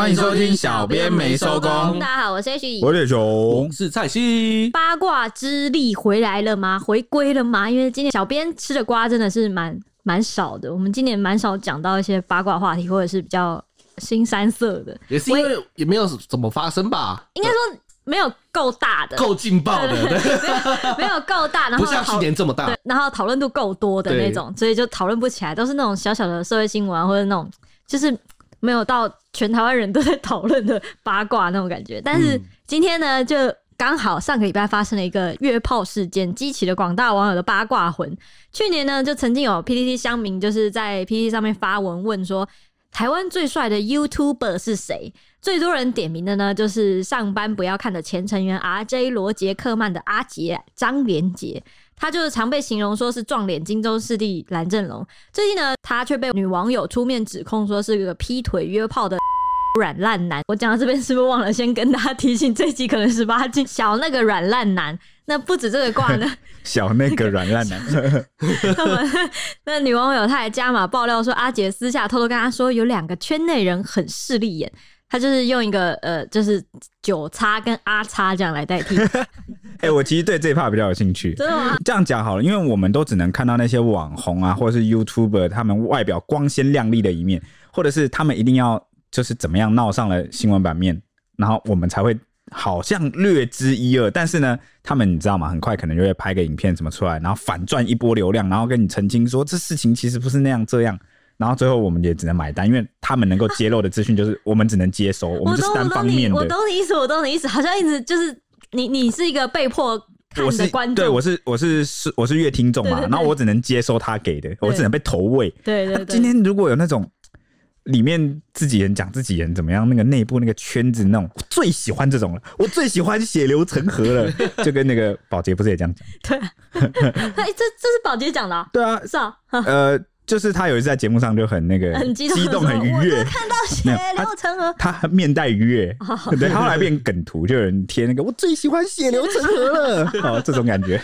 欢迎收听小编没收工。大家好，我是 H，我是熊，是蔡西。八卦之力回来了吗？回归了吗？因为今天小编吃的瓜真的是蛮蛮少的。我们今年蛮少讲到一些八卦话题，或者是比较新三色的。也是因为也没有怎么发生吧？应该说没有够大的，够劲爆的，对对对没有够大，然后不像去年这么大，对，然后讨论度够多的那种，所以就讨论不起来，都是那种小小的社会新闻啊，或者那种就是。没有到全台湾人都在讨论的八卦那种感觉，但是今天呢，就刚好上个礼拜发生了一个约炮事件，激起了广大网友的八卦魂。去年呢，就曾经有 PTT 乡民就是在 PTT 上面发文问说，台湾最帅的 YouTuber 是谁？最多人点名的呢，就是上班不要看的前成员 RJ 罗杰克曼的阿杰张连杰。他就是常被形容说是撞脸荆州势力蓝正龙，最近呢，他却被女网友出面指控说是个劈腿约炮的 软烂男。我讲到这边是不是忘了先跟大家提醒，这一集可能十八禁，小那个软烂男。那不止这个卦呢，小那个软烂男。那么那女网友她还加码爆料说，阿杰私下偷偷跟他说，有两个圈内人很势利眼。他就是用一个呃，就是九叉跟阿叉这样来代替。哎、欸，我其实对这一 part 比较有兴趣。真的吗？这样讲好了，因为我们都只能看到那些网红啊，或者是 YouTuber 他们外表光鲜亮丽的一面，或者是他们一定要就是怎么样闹上了新闻版面，然后我们才会好像略知一二。但是呢，他们你知道吗？很快可能就会拍个影片什么出来，然后反赚一波流量，然后跟你澄清说这事情其实不是那样这样。然后最后我们也只能买单，因为他们能够揭露的资讯就是我们只能接收，我们是单方面的。我懂你意思，我懂你意思，好像一直就是你，你是一个被迫我是观众，对，我是我是是我是阅听众嘛，然后我只能接收他给的，我只能被投喂。对对，对，今天如果有那种里面自己人讲自己人怎么样，那个内部那个圈子那种，我最喜欢这种了，我最喜欢血流成河了，就跟那个宝洁不是也这样讲？对，哎，这这是宝洁讲的，对啊，是啊，呃。就是他有一次在节目上就很那个很激动，激动很愉悦，看到血流成河，他面带愉悦，oh. 对，他后来变梗图，就有人贴那个我最喜欢血流成河了，哦，这种感觉。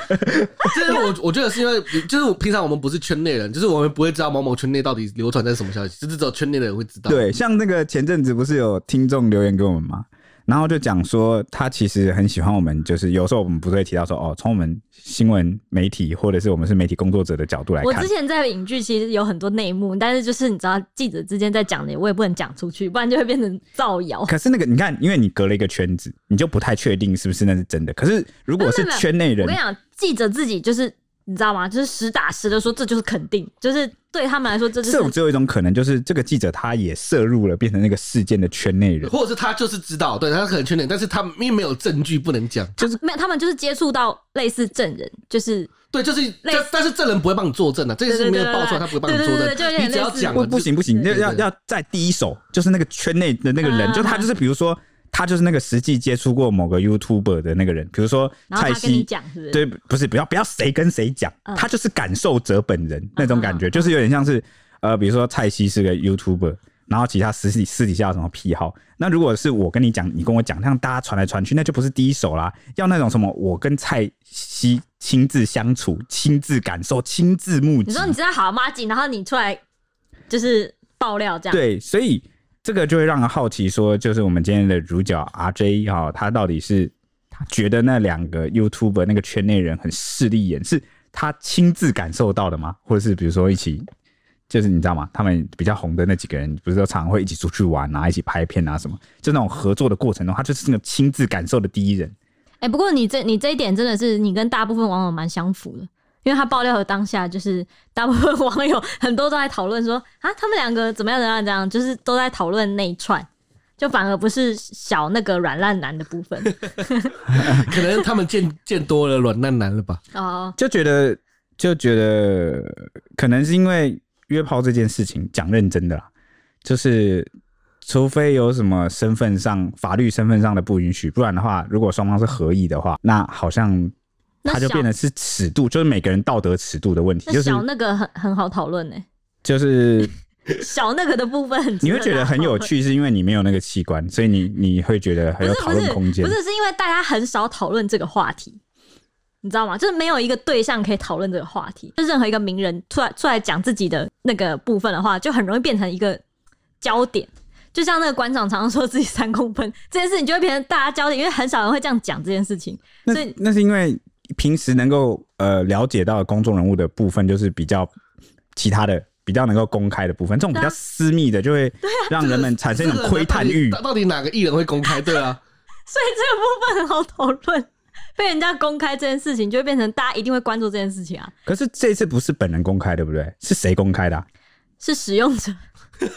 就是我我觉得是因为，就是我平常我们不是圈内人，就是我们不会知道某某圈内到底流传在什么消息，就是只有圈内的人会知道。对，像那个前阵子不是有听众留言给我们吗？然后就讲说，他其实很喜欢我们，就是有时候我们不是会提到说，哦，从我们新闻媒体或者是我们是媒体工作者的角度来看，我之前在影剧其实有很多内幕，但是就是你知道记者之间在讲的，我也不能讲出去，不然就会变成造谣。可是那个你看，因为你隔了一个圈子，你就不太确定是不是那是真的。可是如果是圈内人，我跟你讲，记者自己就是。你知道吗？就是实打实的说，这就是肯定，就是对他们来说，这就是。只有一种可能，就是这个记者他也涉入了，变成那个事件的圈内人，或者是他就是知道，对他可能圈内，但是他因为没有证据不能讲，就是没有，他们就是接触到类似证人，就是对，就是类但是证人不会帮你作证的，这个是没有爆出来，他不会帮你作证，你只要讲不不行不行，要要要在第一手，就是那个圈内的那个人，就他就是比如说。他就是那个实际接触过某个 YouTuber 的那个人，比如说蔡西，对，不是不要不要谁跟谁讲，他就是感受者本人那种感觉，就是有点像是呃，比如说蔡西是个 YouTuber，然后其他私底私底下有什么癖好，那如果是我跟你讲，你跟我讲，像大家传来传去，那就不是第一手啦，要那种什么我跟蔡西亲自相处、亲自感受、亲自目击。你说你知道好妈吉，然后你出来就是爆料这样，对，所以。这个就会让人好奇，说就是我们今天的主角 RJ 哈，他到底是他觉得那两个 YouTube 那个圈内人很势利眼，是他亲自感受到的吗？或者是比如说一起，就是你知道吗？他们比较红的那几个人，不是说常常会一起出去玩啊，一起拍片啊什么？就那种合作的过程中，他就是那个亲自感受的第一人。哎，不过你这你这一点真的是你跟大部分网友蛮相符的。因为他爆料的当下，就是大部分网友很多都在讨论说啊，他们两个怎么样怎么样，怎样就是都在讨论那一串，就反而不是小那个软烂男的部分。可能他们见见多了软烂男了吧？哦，就觉得就觉得可能是因为约炮这件事情讲认真的啦，就是除非有什么身份上法律身份上的不允许，不然的话，如果双方是合意的话，那好像。他就变得是尺度，就是每个人道德尺度的问题。就是小那个很很好讨论呢，就是 小那个的部分，你会觉得很有趣，是因为你没有那个器官，所以你你会觉得很有讨论空间。不是，是因为大家很少讨论这个话题，你知道吗？就是没有一个对象可以讨论这个话题。就任何一个名人出来出来讲自己的那个部分的话，就很容易变成一个焦点。就像那个馆长常常说自己三公分这件事情，就会变成大家焦点，因为很少人会这样讲这件事情。所以那，那是因为平时能够呃了解到的公众人物的部分，就是比较其他的比较能够公开的部分，这种比较私密的，就会让人们产生一种窥探欲。到底哪个艺人会公开？对啊，所以这个部分很好讨论。被人家公开这件事情，就会变成大家一定会关注这件事情啊。可是这次不是本人公开，对不对？是谁公开的啊？是使用者。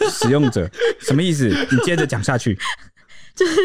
使用者什么意思？你接着讲下去。就是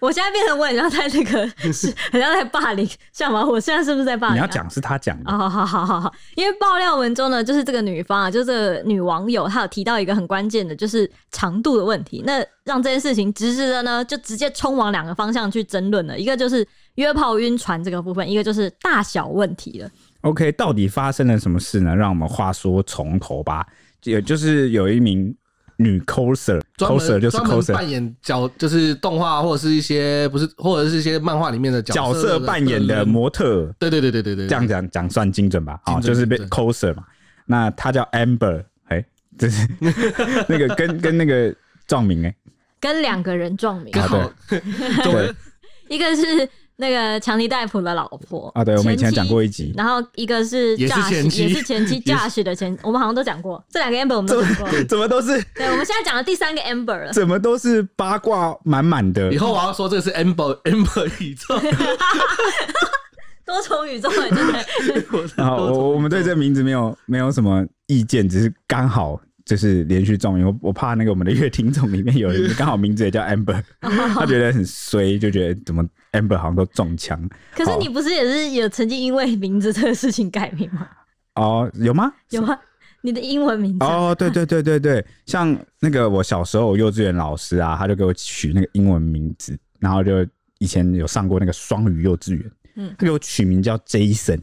我现在变成我很像在那个，是很像在霸凌，像吗？我现在是不是在霸凌啊？你要讲是他讲的。好好好好好，因为爆料文中呢，就是这个女方啊，就是这个女网友，她有提到一个很关键的，就是长度的问题。那让这件事情直直的呢，就直接冲往两个方向去争论了。一个就是约炮晕船这个部分，一个就是大小问题了。OK，到底发生了什么事呢？让我们话说从头吧。也就是有一名女 coser，coser 就是 coser 扮演角，就是动画或者是一些不是，或者是一些漫画里面的角色，角色扮演的模特。对对对对对对，这样讲讲算精准吧？好，就是被 coser 嘛。那他叫 Amber，哎、欸，这是 那个跟跟那个撞名哎，跟两个人撞名啊？对，对 一个是。那个强尼戴普的老婆啊，对，我们以前讲过一集。然后一个是也是前妻，也是前妻 Josh 的前，我们好像都讲过这两个 Amber，我们都讲过。怎么都是？对，我们现在讲的第三个 Amber 了。怎么都是八卦满满的？以后我要说这个是 Amber Amber 宇宙，多重宇宙对不对？然后 我我们对这个名字没有没有什么意见，只是刚好。就是连续撞名，我我怕那个我们的乐听众里面有人 刚好名字也叫 Amber，他觉得很衰，就觉得怎么 Amber 好像都中枪。可是你不是也是有曾经因为名字这个事情改名吗？哦，有吗？有啊，你的英文名字。哦，对对对对对，像那个我小时候幼稚园老师啊，他就给我取那个英文名字，然后就以前有上过那个双语幼稚园，嗯，他给我取名叫 Jason。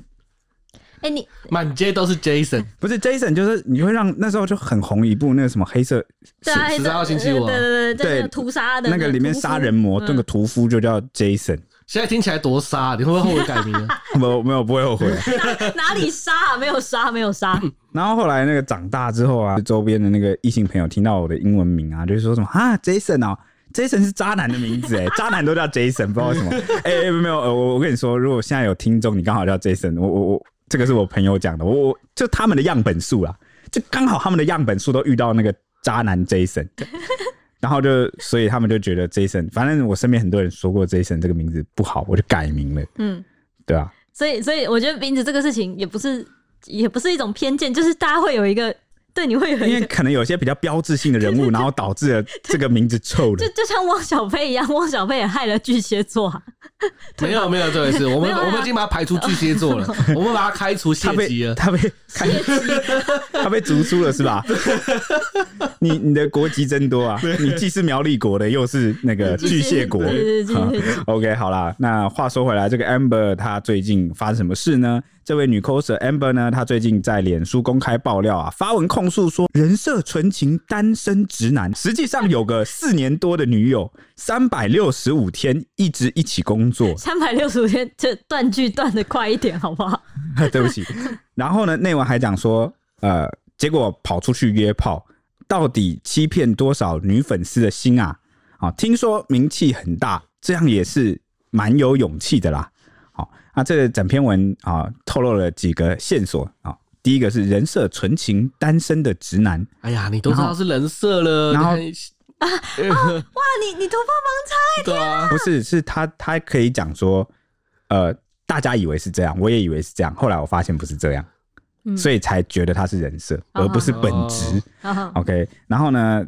哎，你满街都是 Jason，不是 Jason，就是你会让那时候就很红一部那个什么黑色十三号星期五，对对对对，屠杀的那个里面杀人魔那个屠夫就叫 Jason。现在听起来多杀，你会不会后悔改名呢？没有没有，不会后悔。哪里杀啊？没有杀，没有杀。然后后来那个长大之后啊，周边的那个异性朋友听到我的英文名啊，就是说什么啊，Jason 哦，Jason 是渣男的名字哎，渣男都叫 Jason，不知道为什么。哎，没有，我我跟你说，如果现在有听众，你刚好叫 Jason，我我我。这个是我朋友讲的，我就他们的样本数啊，就刚好他们的样本数都遇到那个渣男 Jason，然后就所以他们就觉得 Jason，反正我身边很多人说过 Jason 这个名字不好，我就改名了。嗯，对啊。所以所以我觉得名字这个事情也不是也不是一种偏见，就是大家会有一个。对，你会有因为可能有些比较标志性的人物，然后导致了这个名字臭了，就 就像汪小菲一样，汪小菲也害了巨蟹座。没有没有这回事，我们我们已经把他排除巨蟹座了，我们把他开除血籍了，他被他被他被逐出了是吧？你你的国籍真多啊！你既是苗栗国的，又是那个巨蟹国。OK，好啦，那话说回来，这个 Amber 他最近发生什么事呢？这位女 coser Amber 呢，她最近在脸书公开爆料啊，发文控诉说人设纯情单身直男，实际上有个四年多的女友，三百六十五天一直一起工作，三百六十五天，这断句断的快一点好不好？对不起。然后呢，内文还讲说，呃，结果跑出去约炮，到底欺骗多少女粉丝的心啊？啊，听说名气很大，这样也是蛮有勇气的啦。那这个整篇文啊，透露了几个线索啊。第一个是人设纯情单身的直男。哎呀，你都知道是人设了。然后 啊，哇，你你头发盲肠，对啊，不是，是他他可以讲说，呃，大家以为是这样，我也以为是这样，后来我发现不是这样，所以才觉得他是人设，而不是本质。OK，然后呢，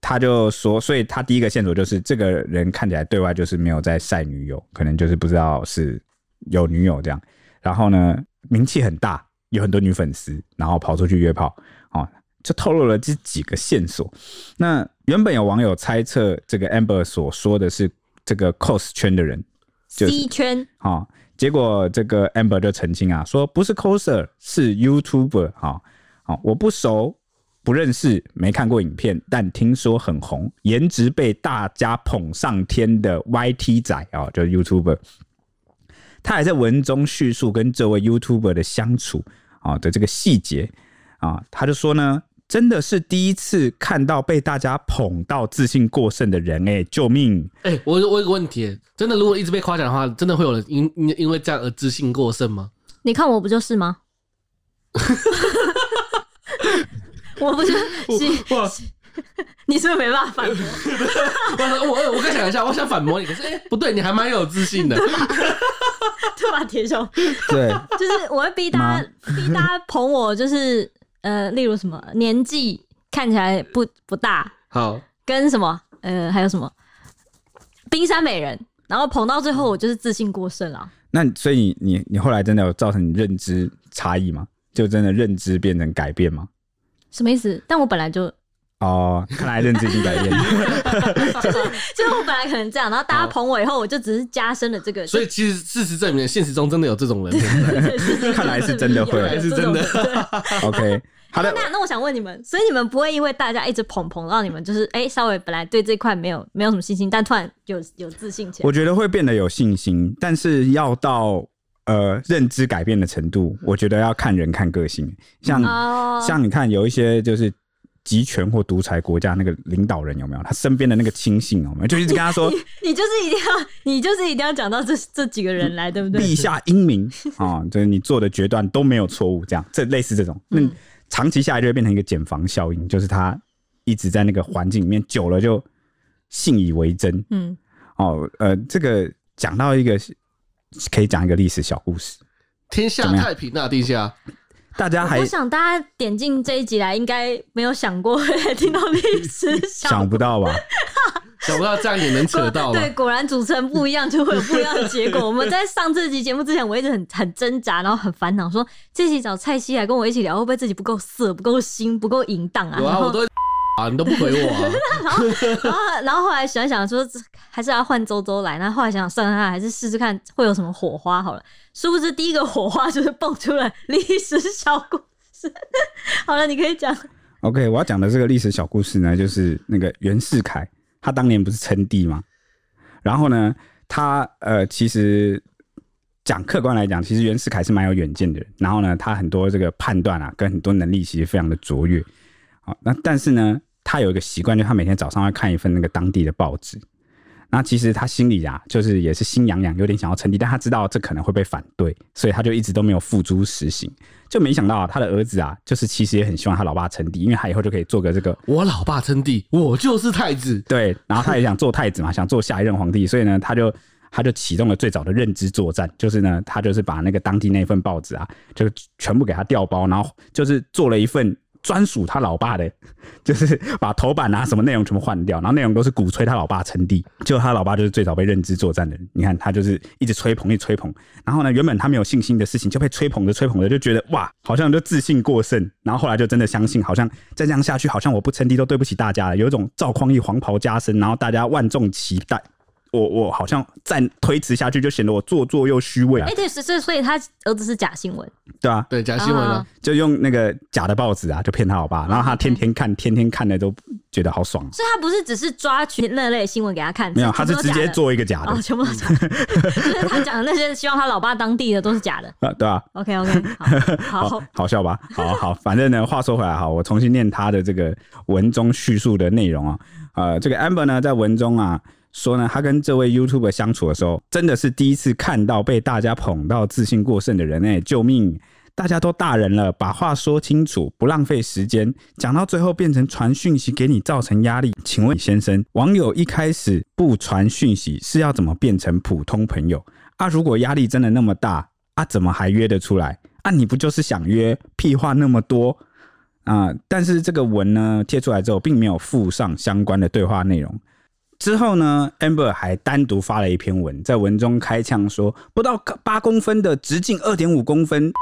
他就说，所以他第一个线索就是这个人看起来对外就是没有在晒女友，可能就是不知道是。有女友这样，然后呢，名气很大，有很多女粉丝，然后跑出去约炮，哦，就透露了这几个线索。那原本有网友猜测，这个 Amber 所说的是这个 cos 圈的人，就是 C 圈，哦，结果这个 Amber 就澄清啊，说不是 coser，是 YouTuber，哈，哦，我不熟，不认识，没看过影片，但听说很红，颜值被大家捧上天的 YT 仔啊，哦，就是 YouTuber。他还在文中叙述跟这位 YouTuber 的相处啊的这个细节啊，他就说呢，真的是第一次看到被大家捧到自信过剩的人哎、欸，救命！哎、欸，我我有个问题，真的如果一直被夸奖的话，真的会有人因因因为这样而自信过剩吗？你看我不就是吗？我不就是？你是不是没办法反驳？我我我刚想一下，我想反驳你，可是哎、欸，不对，你还蛮有自信的，对吧？对吧，铁兄？对，就是我会逼大家，逼大家捧我，就是呃，例如什么年纪看起来不不大，好，跟什么呃，还有什么冰山美人，然后捧到最后，我就是自信过剩了。那所以你你后来真的有造成你认知差异吗？就真的认知变成改变吗？什么意思？但我本来就哦，看来认知已经改变了。就是就是我本来可能这样，然后大家捧我以后，我就只是加深了这个。所以其实事实证明，现实中真的有这种人。看来是真的会，还是真的。OK，好的。那那我想问你们，所以你们不会因为大家一直捧捧让你们，就是哎、欸，稍微本来对这块没有没有什么信心，但突然有有自信起来？我觉得会变得有信心，但是要到。呃，认知改变的程度，我觉得要看人看个性。像、嗯、像你看，有一些就是集权或独裁国家那个领导人有没有？他身边的那个亲信有没有？就一直跟他说，你，你就是一定要，你就是一定要讲到这 这几个人来，对不对？陛下英明啊，就是你做的决断都没有错误，这样这类似这种，那长期下来就会变成一个减防效应，就是他一直在那个环境里面久了就信以为真。嗯，哦，呃，这个讲到一个。可以讲一个历史小故事。天下太平啊，地下。大家还我想大家点进这一集来，应该没有想过 会听到历史 小，想不到吧？想不到这样也能扯到。对，果然主持人不一样，就会有不一样的结果。我们在上这集节目之前，我一直很很挣扎，然后很烦恼，说这集找蔡西来跟我一起聊，会不会自己不够色、不够心、不够淫荡啊？有啊，我都。啊，你都不回我啊！然后，然后，然后后来想想说，还是要换周周来。那后后来想想，算了，还是试试看会有什么火花好了。殊不知，第一个火花就是蹦出了历史小故事。好了，你可以讲。OK，我要讲的这个历史小故事呢，就是那个袁世凯，他当年不是称帝吗？然后呢，他呃，其实讲客观来讲，其实袁世凯是蛮有远见的人。然后呢，他很多这个判断啊，跟很多能力其实非常的卓越。好，那但是呢，他有一个习惯，就是他每天早上要看一份那个当地的报纸。那其实他心里啊，就是也是心痒痒，有点想要称帝，但他知道这可能会被反对，所以他就一直都没有付诸实行。就没想到啊，他的儿子啊，就是其实也很希望他老爸称帝，因为他以后就可以做个这个我老爸称帝，我就是太子。对，然后他也想做太子嘛，想做下一任皇帝，所以呢，他就他就启动了最早的认知作战，就是呢，他就是把那个当地那份报纸啊，就全部给他调包，然后就是做了一份。专属他老爸的，就是把头版啊什么内容全部换掉，然后内容都是鼓吹他老爸称帝，就他老爸就是最早被认知作战的人。你看他就是一直吹捧，一直吹捧，然后呢，原本他没有信心的事情就被吹捧着吹捧着，就觉得哇，好像就自信过剩，然后后来就真的相信，好像再这样下去，好像我不称帝都对不起大家了，有一种赵匡胤黄袍加身，然后大家万众期待。我我好像再推辞下去，就显得我做作又虚伪啊！哎，对，是是，所以他儿子是假新闻，对啊，对假新闻啊，就用那个假的报纸啊，就骗他老爸，然后他天天看，天天看的都觉得好爽。所以他不是只是抓取那类新闻给他看，没有，他是直接做一个假的，全部都假的。他讲的那些希望他老爸当地的都是假的啊，对啊。OK OK，好 好好笑吧？好好，反正呢，话说回来哈，我重新念他的这个文中叙述的内容啊，呃，这个 Amber 呢，在文中啊。说呢，他跟这位 YouTube 相处的时候，真的是第一次看到被大家捧到自信过剩的人哎！救命！大家都大人了，把话说清楚，不浪费时间。讲到最后变成传讯息给你，造成压力。请问先生，网友一开始不传讯息是要怎么变成普通朋友啊？如果压力真的那么大啊，怎么还约得出来啊？你不就是想约？屁话那么多啊！但是这个文呢贴出来之后，并没有附上相关的对话内容。之后呢，Amber 还单独发了一篇文，在文中开腔说：“不到八公分的直径二点五公分。”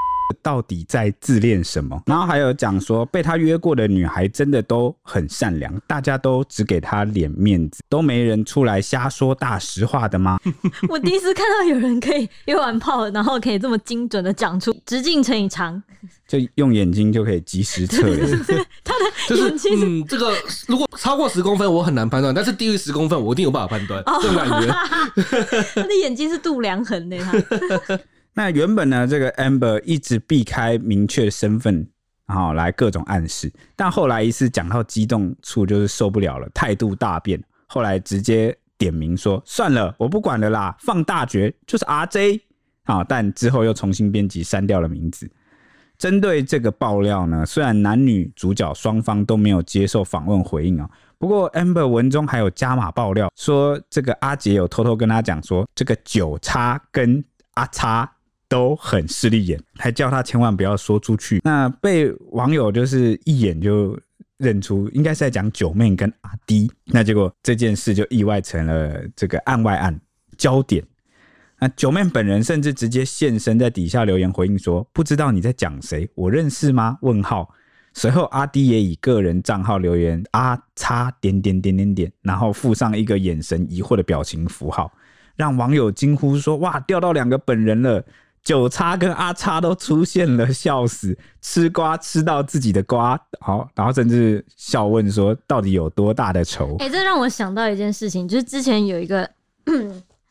到底在自恋什么？然后还有讲说，被他约过的女孩真的都很善良，大家都只给他脸面子，都没人出来瞎说大实话的吗？我第一次看到有人可以约完炮，然后可以这么精准的讲出直径乘以长，就用眼睛就可以及时测量。他的眼睛是、就是、嗯，这个如果超过十公分，我很难判断，但是低于十公分，我一定有办法判断。这种感觉，他的眼睛是度量衡的。他。那原本呢，这个 Amber 一直避开明确身份然后来各种暗示。但后来一次讲到激动处，就是受不了了，态度大变，后来直接点名说：“算了，我不管了啦，放大绝就是 RJ 啊！”但之后又重新编辑删掉了名字。针对这个爆料呢，虽然男女主角双方都没有接受访问回应啊，不过 Amber 文中还有加码爆料说，这个阿杰有偷偷跟他讲说，这个九叉跟阿叉都很势利眼，还叫他千万不要说出去。那被网友就是一眼就认出，应该是在讲九妹跟阿迪。那结果这件事就意外成了这个案外案焦点。那九妹本人甚至直接现身在底下留言回应说：“不知道你在讲谁？我认识吗？”问号。随后阿迪也以个人账号留言：“阿叉点点点点点，然后附上一个眼神疑惑的表情符号，让网友惊呼说：‘哇，钓到两个本人了！’九叉跟阿叉都出现了，笑死！吃瓜吃到自己的瓜，好，然后甚至笑问说：‘到底有多大的仇？’哎、这让我想到一件事情，就是之前有一个。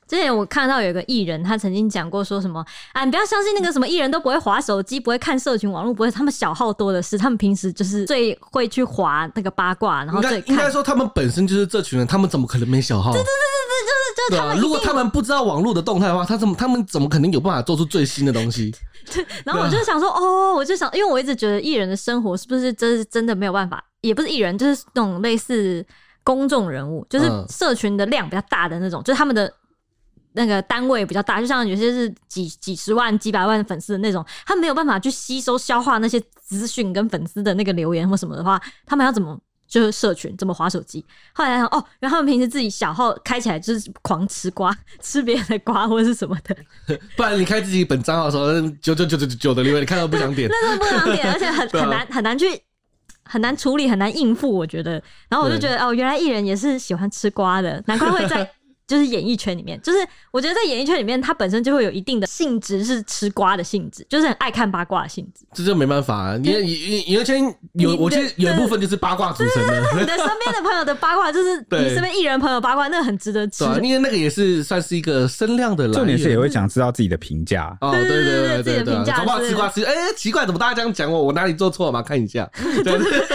之前我看到有一个艺人，他曾经讲过说什么啊，你不要相信那个什么艺人都不会划手机，不会看社群网络，不会，他们小号多的是，他们平时就是最会去划那个八卦，然后最应该说他们本身就是这群人，他们怎么可能没小号？对对对对对，就是就是他们、啊。如果他们不知道网络的动态的话，他怎么他们怎么可能有办法做出最新的东西？对，然后我就想说，哦，我就想，因为我一直觉得艺人的生活是不是真是真的没有办法，也不是艺人，就是那种类似公众人物，就是社群的量比较大的那种，就是他们的。那个单位比较大，就像有些是几几十万、几百万粉丝的那种，他没有办法去吸收、消化那些资讯跟粉丝的那个留言或什么的话，他们要怎么就是社群怎么划手机？后来想哦，原来他们平时自己小号开起来就是狂吃瓜，吃别人的瓜或者是什么的。不然你开自己本账号的时候，九九九九九的留言，你看到不想点，那时候不想点，而且很很难很难去很难处理，很难应付。我觉得，然后我就觉得哦，原来艺人也是喜欢吃瓜的，难怪会在。就是演艺圈里面，就是我觉得在演艺圈里面，他本身就会有一定的性质，是吃瓜的性质，就是很爱看八卦的性质。这就没办法啊！你演演艺圈有，我觉得有一部分就是八卦组成的。你的身边的朋友的八卦，就是你身边艺人朋友八卦，那很值得吃。因为那个也是算是一个声量的来源。重点是也会想知道自己的评价。哦，对对对对对，自己的评价。八卦吃瓜吃，哎，奇怪，怎么大家这样讲我？我哪里做错了吗？看一下。对对对，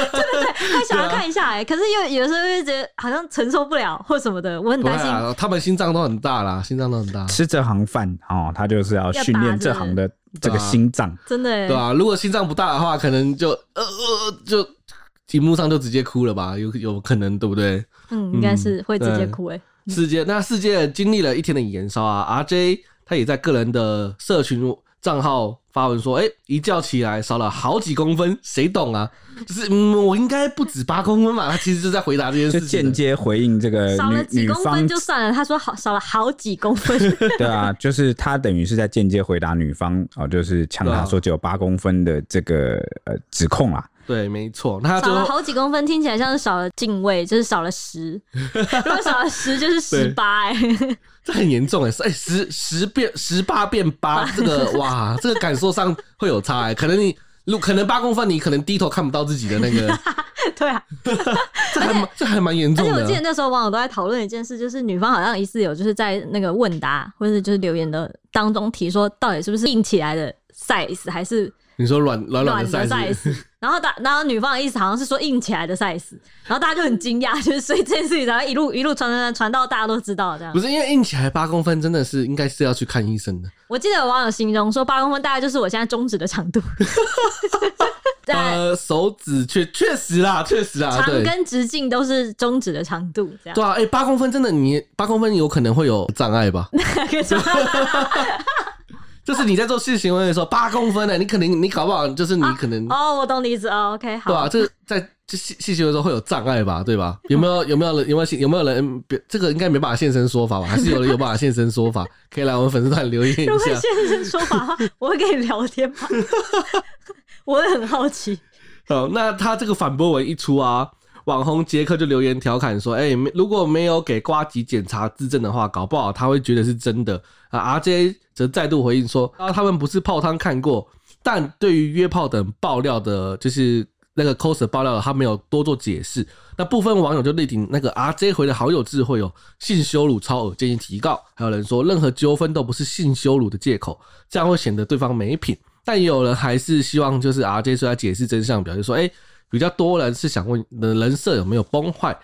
他想要看一下哎，可是又有时候又觉得好像承受不了或什么的，我很担心。他们心脏都很。大啦，心脏都很大。吃这行饭哦，他就是要训练这行的这个心脏，真的对啊，如果心脏不大的话，可能就呃呃就屏幕上就直接哭了吧，有有可能对不对？嗯，应该是会直接哭哎、欸。世界那世界经历了一天的延烧啊，RJ 他也在个人的社群账号发文说：“哎、欸，一觉起来少了好几公分，谁懂啊？就是嗯，我应该不止八公分吧。”他其实就在回答这件事情，间接回应这个少了几公分就算了。他说好少了好几公分，对啊，就是他等于是在间接回答女方哦，就是呛他说只有八公分的这个呃指控啊。对，没错，那他少了好几公分，听起来像是少了进位，就是少了十。如果少了十，就是十八哎。这很严重哎，哎，十十变十八变八，这个哇，这个感受上会有差哎，可能你，如可能八公分，你可能低头看不到自己的那个，对啊，这还这还蛮严重的。而且我记得那时候网友都在讨论一件事，就是女方好像疑似有就是在那个问答或者是就是留言的当中提说，到底是不是硬起来的 size 还是？你说软软软的 size，然后大然后女方的意思好像是说硬起来的 size，然后大家就很惊讶，就是所以这件事情然后一路一路传传传传到大家都知道这样。不是因为硬起来八公分真的是应该是要去看医生的。我记得有网友形容说八公分大概就是我现在中指的长度。呃，手指确确实啦，确实啦，长跟直径都是中指的长度这样。对啊，哎、欸，八公分真的你八公分有可能会有障碍吧？就是你在做性行为的时候，八公分的，你可能你搞不好就是你可能哦，我懂你意思哦，OK，好，对啊，这在这性性行为的时候会有障碍吧，对吧？有没有有没有人有没有有没有人别这个应该没办法现身说法吧？还是有 人有办法现身说法？可以来我们粉丝团留言一下。如果现身说法，我会跟你聊天吗？我也很好奇。好，那他这个反驳文一出啊。网红杰克就留言调侃说：“哎、欸，如果没有给瓜吉检查自证的话，搞不好他会觉得是真的。”啊，RJ 则再度回应说：“啊，他们不是泡汤看过，但对于约炮等爆料的，就是那个 coser 爆料，他没有多做解释。那部分网友就力挺那个 RJ 回的好有智慧哦，性羞辱超恶，建议提告。还有人说，任何纠纷都不是性羞辱的借口，这样会显得对方没品。”但也有人还是希望就是 RJ 出来解释真相，表示说，哎、比较多人是想问你人设有没有崩坏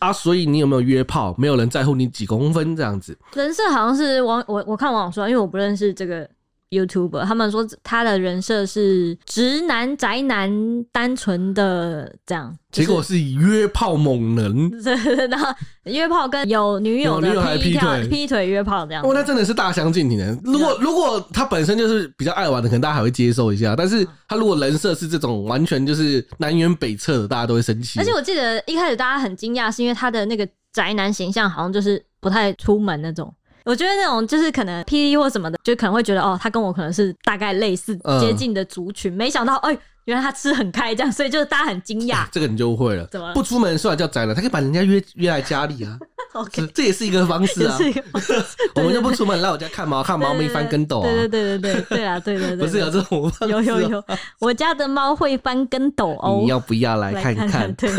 啊？所以你有没有约炮？没有人在乎你几公分这样子。人设好像是网我我看网友说，因为我不认识这个。YouTuber 他们说他的人设是直男宅男，单纯的这样，结果是以约炮猛人，然后约炮跟有女友的劈，还劈腿劈腿约炮这样。哦，那真的是大相径庭的。如果如果他本身就是比较爱玩的，可能大家还会接受一下。但是他如果人设是这种完全就是南辕北辙的，大家都会生气。而且我记得一开始大家很惊讶，是因为他的那个宅男形象好像就是不太出门那种。我觉得那种就是可能 P D 或什么的，就可能会觉得哦，他跟我可能是大概类似接近的族群。嗯、没想到，哎，原来他吃很开，这样，所以就是大家很惊讶、欸。这个你就会了，怎么不出门算叫宅了？他可以把人家约约来家里啊。OK，这也是一个方式啊。我们就不出门来我家看猫，看猫咪翻跟斗啊。对对对对对对啊，对对对，不是有这种？有有有，我家的猫会翻跟斗哦。你要不要来看看？看看对。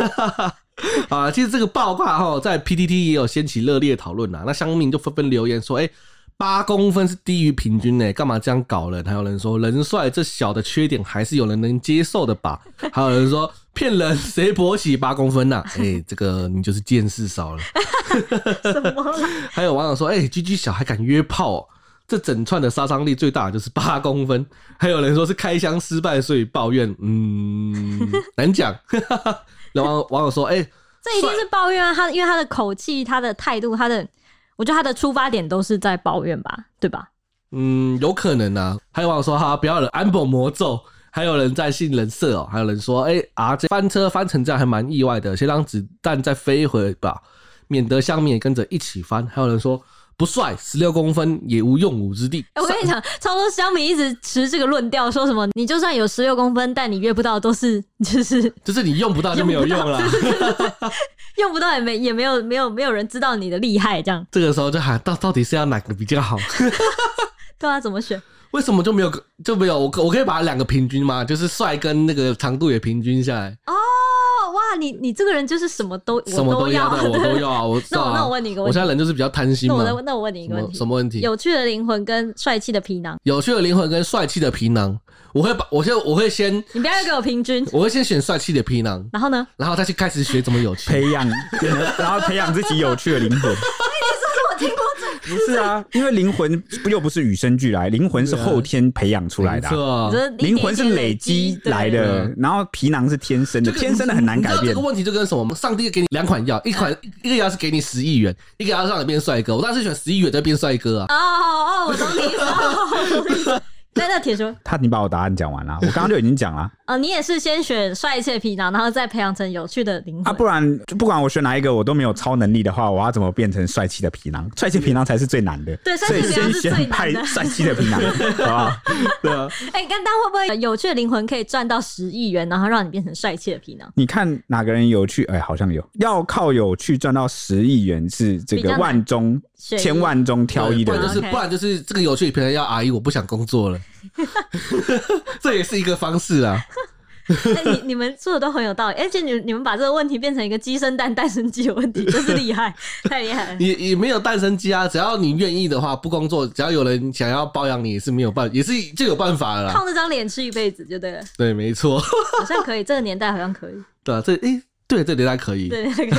啊，其实这个爆卦哈，在 PTT 也有掀起热烈讨论呐。那乡民就纷纷留言说：“哎、欸，八公分是低于平均呢，干嘛这样搞人？”还有人说：“人帅这小的缺点还是有人能接受的吧？” 还有人说：“骗人，谁勃起八公分呐、啊？”哎、欸，这个你就是见识少了。什么？还有网友说：“哎、欸，GG 小还敢约炮、喔，这整串的杀伤力最大的就是八公分。”还有人说是开箱失败，所以抱怨。嗯，难讲。然后网友说：“哎、欸，这一定是抱怨啊！他因为他的口气、他的态度、他的，我觉得他的出发点都是在抱怨吧，对吧？”嗯，有可能啊。还有网友说：“哈，不要了安保魔咒。”还有人在信人设哦，还有人说：“哎、欸、啊，这翻车翻成这样还蛮意外的，先让子弹再飞一回吧，免得乡民也跟着一起翻。”还有人说。不帅，十六公分也无用武之地。欸、我跟你讲，超多乡民一直持这个论调，说什么你就算有十六公分，但你约不到都是 就是就是你用不到就没有用了，用不到也没也没有没有没有人知道你的厉害，这样。这个时候就喊到到底是要哪个比较好？对啊，怎么选？为什么就没有就没有我我可以把两个平均吗？就是帅跟那个长度也平均下来哦。哇，你你这个人就是什么都什么都要，我都要啊！我那我那我问你一个问题，我现在人就是比较贪心嘛。那我那我问你一个问题，什么问题？有趣的灵魂跟帅气的皮囊，有趣的灵魂跟帅气的皮囊，我会把我先我会先，你不要给我平均，我会先选帅气的皮囊，然后呢，然后再去开始学怎么有趣，培养，然后培养自己有趣的灵魂。听过这不是啊，因为灵魂不又不是与生俱来，灵魂是后天培养出来的，灵魂是累积来的，然后皮囊是天生的，天生的很难改变。这个问题就跟什么？上帝给你两款药，一款一个药是给你十亿元，一个药让你变帅哥。我当时选十亿元就变帅哥啊！哦哦，我懂你意思。在那铁说，他你把我答案讲完了，我刚刚就已经讲了。哦，你也是先选帅气的皮囊，然后再培养成有趣的灵魂啊？不然不管我选哪一个，我都没有超能力的话，我要怎么变成帅气的皮囊？帅气皮囊才是最难的。对，所以先选派帅气的皮囊，好吧？对啊。哎，刚刚会不会有趣的灵魂可以赚到十亿元，然后让你变成帅气的皮囊？你看哪个人有趣？哎，好像有。要靠有趣赚到十亿元是这个万中千万中挑一的，就是不然就是这个有趣的皮囊要阿姨，我不想工作了。这也是一个方式啊！欸、你你们说的都很有道理，而且你你们把这个问题变成一个鸡生蛋，蛋生鸡的问题，真是厉害，太厉害了。也也没有蛋生鸡啊，只要你愿意的话，不工作，只要有人想要包养你，也是没有办，也是就有办法了。靠那张脸吃一辈子就对了。对，没错，好像可以，这个年代好像可以。对啊，这诶、欸，对，这个年代可以。对，可以。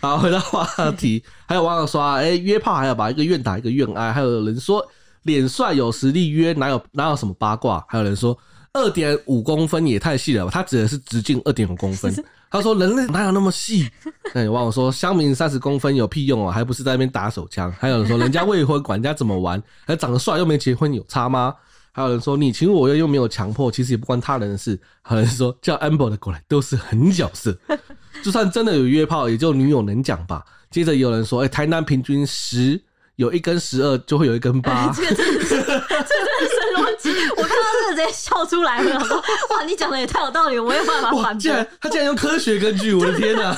好，回到话题，还有网友说，哎、欸，约炮还要把一个愿打一个愿挨，还有人说。脸帅有实力约哪有哪有什么八卦？还有人说二点五公分也太细了吧？他指的是直径二点五公分。他说人类哪有那么细？那 有网友说乡民三十公分有屁用啊？还不是在那边打手枪？还有人说人家未婚管人家怎么玩？还长得帅又没结婚有差吗？还有人说你情我愿又没有强迫，其实也不关他人的事。还有人说叫 Amber 的过来都是狠角色，就算真的有约炮，也就女友能讲吧。接着有人说，哎、欸，台南平均十。有一根十二，就会有一根八。这个真的是，这个真的是逻辑。我看到这个直接笑出来了。我说：“哇，你讲的也太有道理，我没有办法反驳。”竟然他竟然用科学根据，我的天哪！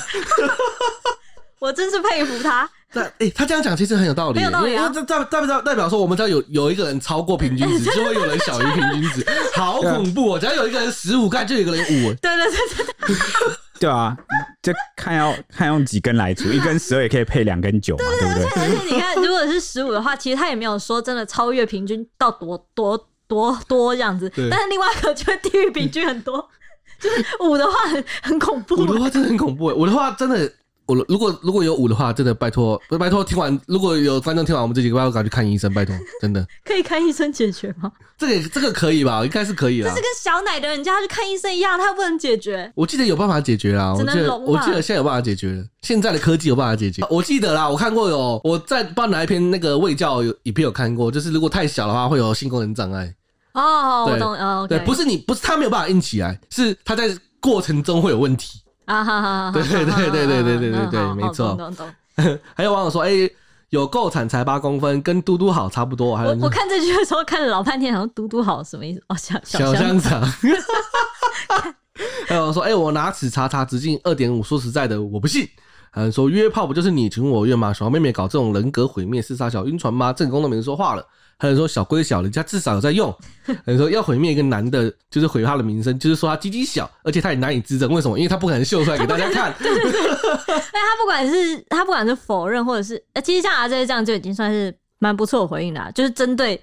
我真是佩服他。那哎、欸，他这样讲其实很有道理，有道理啊！这代代表代表说，我们只要有有一个人超过平均值，就会有人小于平均值，好恐怖哦！只要有一个人十五盖，就有一个人五。对对对对。对对啊，就看要看用几根来除，一根十二也可以配两根九嘛，对不对？而且你看，如果是十五的话，其实他也没有说真的超越平均到多多多多这样子，但是另外一个就会低于平均很多，就是五的话很很恐怖，五的话真的很恐怖，五的话真的。我如果如果有五的话，真的拜托，拜托听完，如果有观众听完我们这几个，拜托赶去看医生，拜托，真的 可以看医生解决吗？这个这个可以吧？应该是可以的。这是跟小奶的人家去看医生一样，他不能解决。我记得有办法解决啊，我记得我记得现在有办法解决了，现在的科技有办法解决。我记得啦，我看过有我在不知道哪一篇那个卫教有影片有看过，就是如果太小的话会有性功能障碍。哦，我懂哦，对，不是你不是他没有办法硬起来，是他在过程中会有问题。啊哈哈！对对对对对对对对对，没错。还有网友说，哎，有够惨才八公分，跟嘟嘟好差不多。还有我看这句的时候看了老半天，好像嘟嘟好什么意思？哦，小小香肠。还有说，哎，我拿尺查查直径二点五，说实在的，我不信。还有说约炮不就是你情我愿吗？小妹妹搞这种人格毁灭、自杀小晕船吗？正宫都没人说话了。还有说小归小，人家至少有在用。还有说要毁灭一个男的，就是毁他的名声，就是说他鸡鸡小，而且他也难以支撑。为什么？因为他不可能秀出来给大家看。对 对对。但他不管是他不管是否认，或者是呃，其实像阿 J 这样就已经算是蛮不错的回应了，就是针对，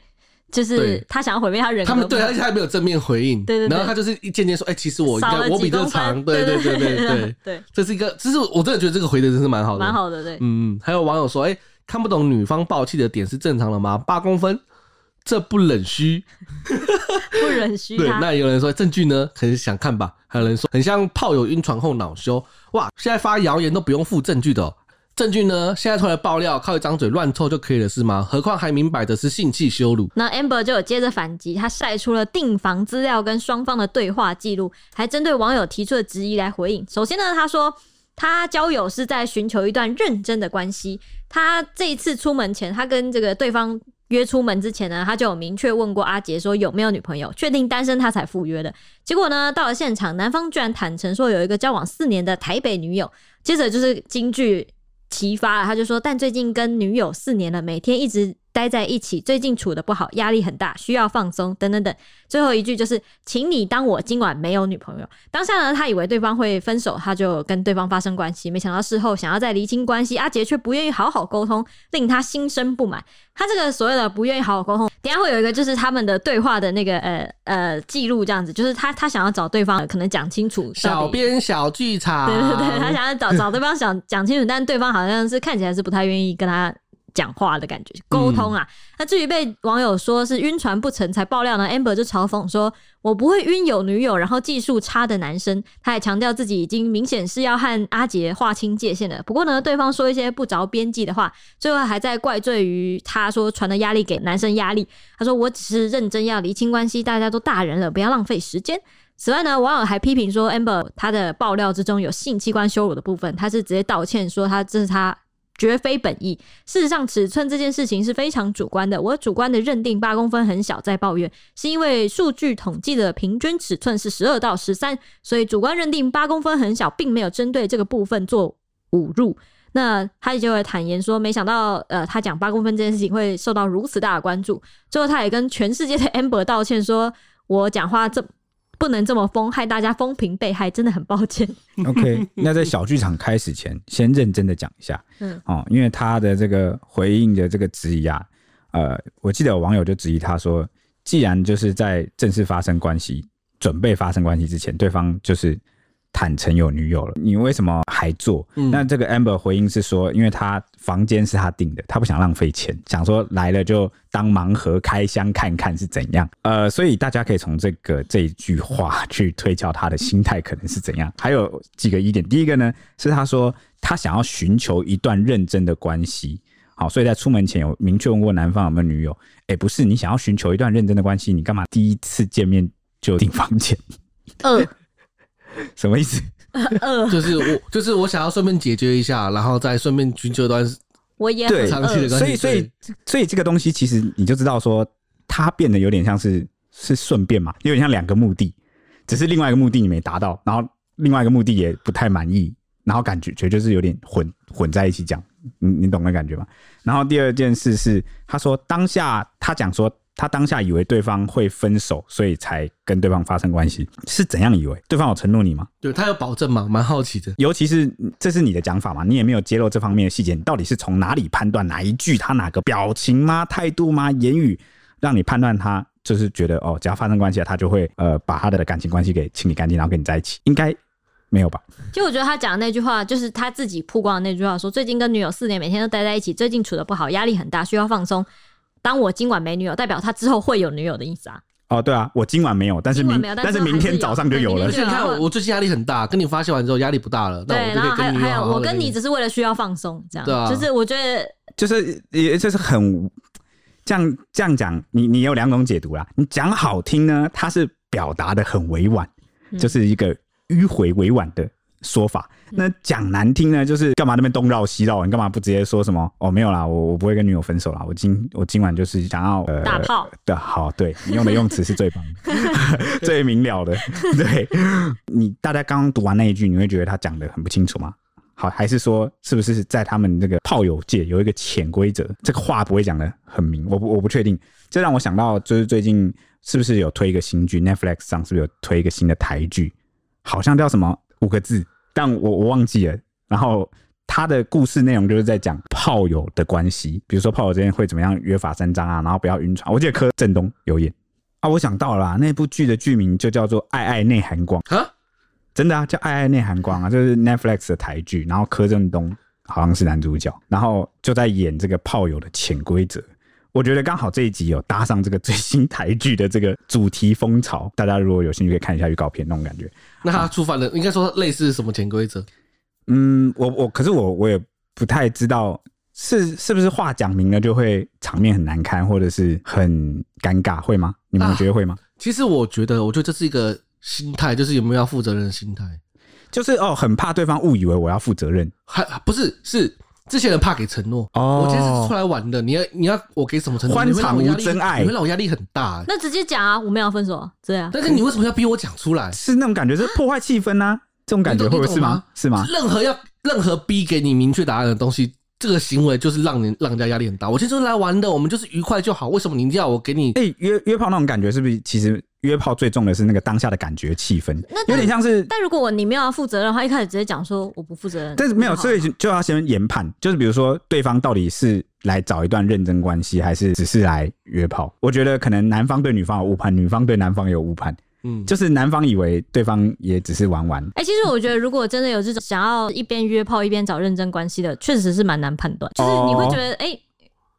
就是他想要毁灭他人格。他们对，而且他没有正面回应。对对。然后他就是一渐渐说，哎，其实我应该我比这长。对对对对对 对。这是一个，其实我真的觉得这个回的真是蛮好的，蛮好的。对。嗯，还有网友说，哎。看不懂女方爆气的点是正常的吗？八公分，这不冷虚，不冷虚。对，那有人说证据呢？可能想看吧。还有人说很像炮友晕船后恼羞。哇，现在发谣言都不用附证据的喔，证据呢？现在出来爆料，靠一张嘴乱凑就可以了是吗？何况还明摆的是性器羞辱。那 Amber 就有接着反击，他晒出了订房资料跟双方的对话记录，还针对网友提出的质疑来回应。首先呢，他说。他交友是在寻求一段认真的关系。他这一次出门前，他跟这个对方约出门之前呢，他就有明确问过阿杰说有没有女朋友，确定单身他才赴约的。结果呢，到了现场，男方居然坦诚说有一个交往四年的台北女友。接着就是金句齐发了，他就说：“但最近跟女友四年了，每天一直。”待在一起，最近处的不好，压力很大，需要放松，等等等。最后一句就是，请你当我今晚没有女朋友。当下呢，他以为对方会分手，他就跟对方发生关系。没想到事后想要再厘清关系，阿杰却不愿意好好沟通，令他心生不满。他这个所谓的不愿意好好沟通，等下会有一个就是他们的对话的那个呃呃记录，这样子，就是他他想要找对方可能讲清楚。小编小剧场，对对对，他想要找找对方想讲清楚，但对方好像是看起来是不太愿意跟他。讲话的感觉，沟通啊。那至于被网友说是晕船不成才爆料呢？Amber 就嘲讽说：“我不会晕有女友，然后技术差的男生。”他还强调自己已经明显是要和阿杰划清界限了。不过呢，对方说一些不着边际的话，最后还在怪罪于他说传的压力给男生压力。他说：“我只是认真要厘清关系，大家都大人了，不要浪费时间。”此外呢，网友还批评说，Amber 他的爆料之中有性器官羞辱的部分，他是直接道歉说他这是他。绝非本意。事实上，尺寸这件事情是非常主观的。我主观的认定八公分很小，在抱怨，是因为数据统计的平均尺寸是十二到十三，所以主观认定八公分很小，并没有针对这个部分做侮辱。那他就会坦言说，没想到，呃，他讲八公分这件事情会受到如此大的关注。最后，他也跟全世界的 Amber 道歉，说我讲话这。不能这么疯，害大家风评被害，真的很抱歉。OK，那在小剧场开始前，先认真的讲一下，嗯，哦，因为他的这个回应的这个质疑啊，呃，我记得有网友就质疑他说，既然就是在正式发生关系、准备发生关系之前，对方就是。坦诚有女友了，你为什么还做？嗯、那这个 Amber 回应是说，因为他房间是他订的，他不想浪费钱，想说来了就当盲盒开箱看看是怎样。呃，所以大家可以从这个这一句话去推敲他的心态可能是怎样。还有几个疑点，第一个呢是他说他想要寻求一段认真的关系，好，所以在出门前有明确问过男方有没有女友。哎、欸，不是，你想要寻求一段认真的关系，你干嘛第一次见面就订房间？嗯。什么意思？就是我，就是我想要顺便解决一下，然后再顺便寻求一段我也对长期的关系。所以，所以，所以这个东西其实你就知道说，它变得有点像是是顺便嘛，有点像两个目的，只是另外一个目的你没达到，然后另外一个目的也不太满意，然后感觉觉得就是有点混混在一起讲，你你懂那感觉吗？然后第二件事是，他说当下他讲说。他当下以为对方会分手，所以才跟对方发生关系，是怎样以为？对方有承诺你吗？对，他有保证吗？蛮好奇的。尤其是这是你的讲法嘛，你也没有揭露这方面的细节，你到底是从哪里判断哪一句他哪个表情吗？态度吗？言语让你判断他就是觉得哦，只要发生关系了，他就会呃把他的感情关系给清理干净，然后跟你在一起，应该没有吧？其实我觉得他讲的那句话，就是他自己曝光的那句话，说最近跟女友四年，每天都待在一起，最近处的不好，压力很大，需要放松。当我今晚没女友，代表他之后会有女友的意思啊？哦，对啊，我今晚没有，但是明但是，但是明天早上就有了。而且你看，我最近压力很大，跟你发泄完之后压力不大了。对，然后还有还有，我跟你只是为了需要放松，这样。对啊，就是我觉得就是也就是很这样这样讲，你你有两种解读啦。你讲好听呢，它是表达的很委婉，就是一个迂回委婉的。说法，那讲难听呢，就是干嘛那边东绕西绕？你干嘛不直接说什么？哦，没有啦，我我不会跟女友分手啦。我今我今晚就是想要呃打炮的。好，对你用的用词是最棒的，最明了的。对你，大家刚刚读完那一句，你会觉得他讲的很不清楚吗？好，还是说是不是在他们这个炮友界有一个潜规则？这个话不会讲的很明，我不我不确定。这让我想到，就是最近是不是有推一个新剧？Netflix 上是不是有推一个新的台剧？好像叫什么五个字？但我我忘记了，然后他的故事内容就是在讲炮友的关系，比如说炮友之间会怎么样约法三章啊，然后不要晕船。我记得柯震东有演啊，我想到了啦，那部剧的剧名就叫做《爱爱内涵光》啊，真的啊，叫《爱爱内涵光》啊，就是 Netflix 的台剧，然后柯震东好像是男主角，然后就在演这个炮友的潜规则。我觉得刚好这一集有搭上这个最新台剧的这个主题风潮，大家如果有兴趣可以看一下预告片那种感觉。那他触犯了应该说类似什么潜规则？嗯，我我可是我我也不太知道是是不是话讲明了就会场面很难堪或者是很尴尬，会吗？你们觉得会吗？啊，其实我觉得，我觉得这是一个心态，就是有没有要负责任的心态，就是哦，很怕对方误以为我要负责任，还不是是。这些人怕给承诺哦，我今天是出来玩的，你要你要我给什么承诺？欢场无真爱，你会让我压力很大。那直接讲啊，我们要分手，这样。但是你为什么要逼我讲出来？是那种感觉，是破坏气氛啊，这种感觉会不会是吗？是吗？任何要任何逼给你明确答案的东西，这个行为就是让人让人家压力很大。我今天就是来玩的，我们就是愉快就好。为什么你要我给你？哎，约约炮那种感觉是不是？其实。约炮最重的是那个当下的感觉气氛，有点像是。但如果我你没有要负责任的话，一开始直接讲说我不负责任。但是没有，所以就要先研判，就是比如说对方到底是来找一段认真关系，还是只是来约炮？我觉得可能男方对女方有误判，女方对男方也有误判。嗯，就是男方以为对方也只是玩玩。哎、欸，其实我觉得如果真的有这种想要一边约炮一边找认真关系的，确实是蛮难判断。就是你会觉得，哎、欸，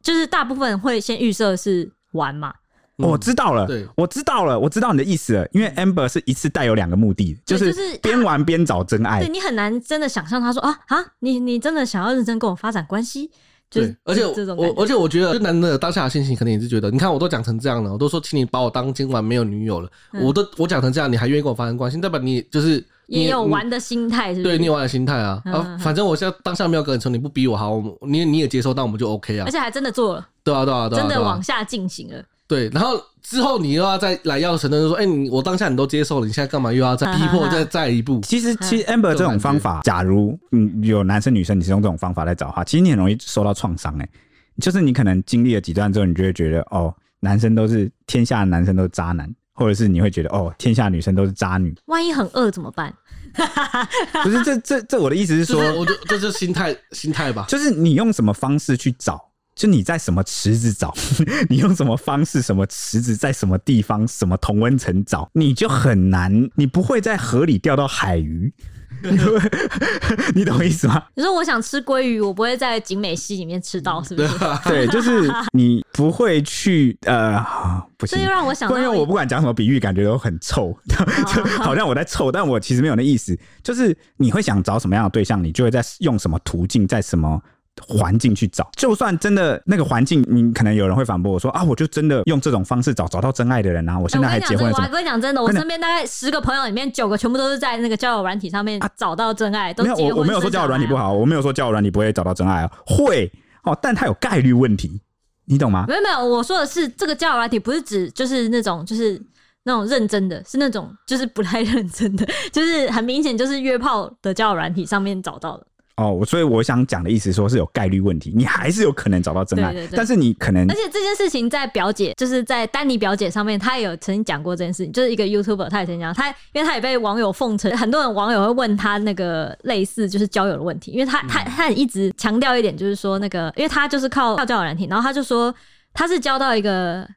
就是大部分会先预设是玩嘛。我知道了，我知道了，我知道你的意思了。因为 Amber 是一次带有两个目的，就是边玩边找真爱。对，你很难真的想象他说啊啊，你你真的想要认真跟我发展关系？对，而且我而且我觉得，就男的当下的心情可能也是觉得，你看我都讲成这样了，我都说请你把我当今晚没有女友了，我都我讲成这样，你还愿意跟我发生关系，代表你就是也有玩的心态，是是？对，你有玩的心态啊啊，反正我现在当下没有跟你说，你不逼我好，你你也接受，那我们就 OK 啊。而且还真的做了，对啊对啊对啊，真的往下进行了。对，然后之后你又要再来要承认，就说：“哎、欸，你我当下你都接受了，你现在干嘛又要再逼迫 再再一步？”其实，其实 Amber 这种方法，假如嗯有男生女生你是用这种方法来找的话，其实你很容易受到创伤。哎，就是你可能经历了几段之后，你就会觉得哦，男生都是天下的男生都是渣男，或者是你会觉得哦，天下女生都是渣女。万一很饿怎么办？不是，这这这我的意思是说，我就这就是心态心态吧，就是你用什么方式去找。就你在什么池子找，你用什么方式，什么池子在什么地方，什么同温层找，你就很难，你不会在河里钓到海鱼，你懂我意思吗？你说我想吃鲑鱼，我不会在景美溪里面吃到，是不是？对，就是你不会去呃，不行，这就让我想到，因为我不管讲什么比喻，感觉都很臭，就好像我在臭，但我其实没有那意思，就是你会想找什么样的对象，你就会在用什么途径，在什么。环境去找，就算真的那个环境，你可能有人会反驳我说啊，我就真的用这种方式找找到真爱的人啊，我现在还结婚了。我跟你讲真的，我身边大概十个朋友里面九个全部都是在那个交友软体上面找到真爱。没有，我我没有说交友软体不好，我没有说交友软体不会找到真爱啊，会哦，但它有概率问题，你懂吗？没有没有，我说的是这个交友软体不是指就是那种就是那种认真的，是那种就是不太认真的，就是很明显就是约炮的交友软体上面找到的。哦，所以我想讲的意思说是有概率问题，你还是有可能找到真爱，但是你可能，而且这件事情在表姐，就是在丹尼表姐上面，她也有曾经讲过这件事情，就是一个 YouTuber，她也曾经讲，她因为她也被网友奉承，很多人网友会问她那个类似就是交友的问题，因为她她她一直强调一点，就是说那个，因为她就是靠靠交友软体，然后她就说她是交到一个。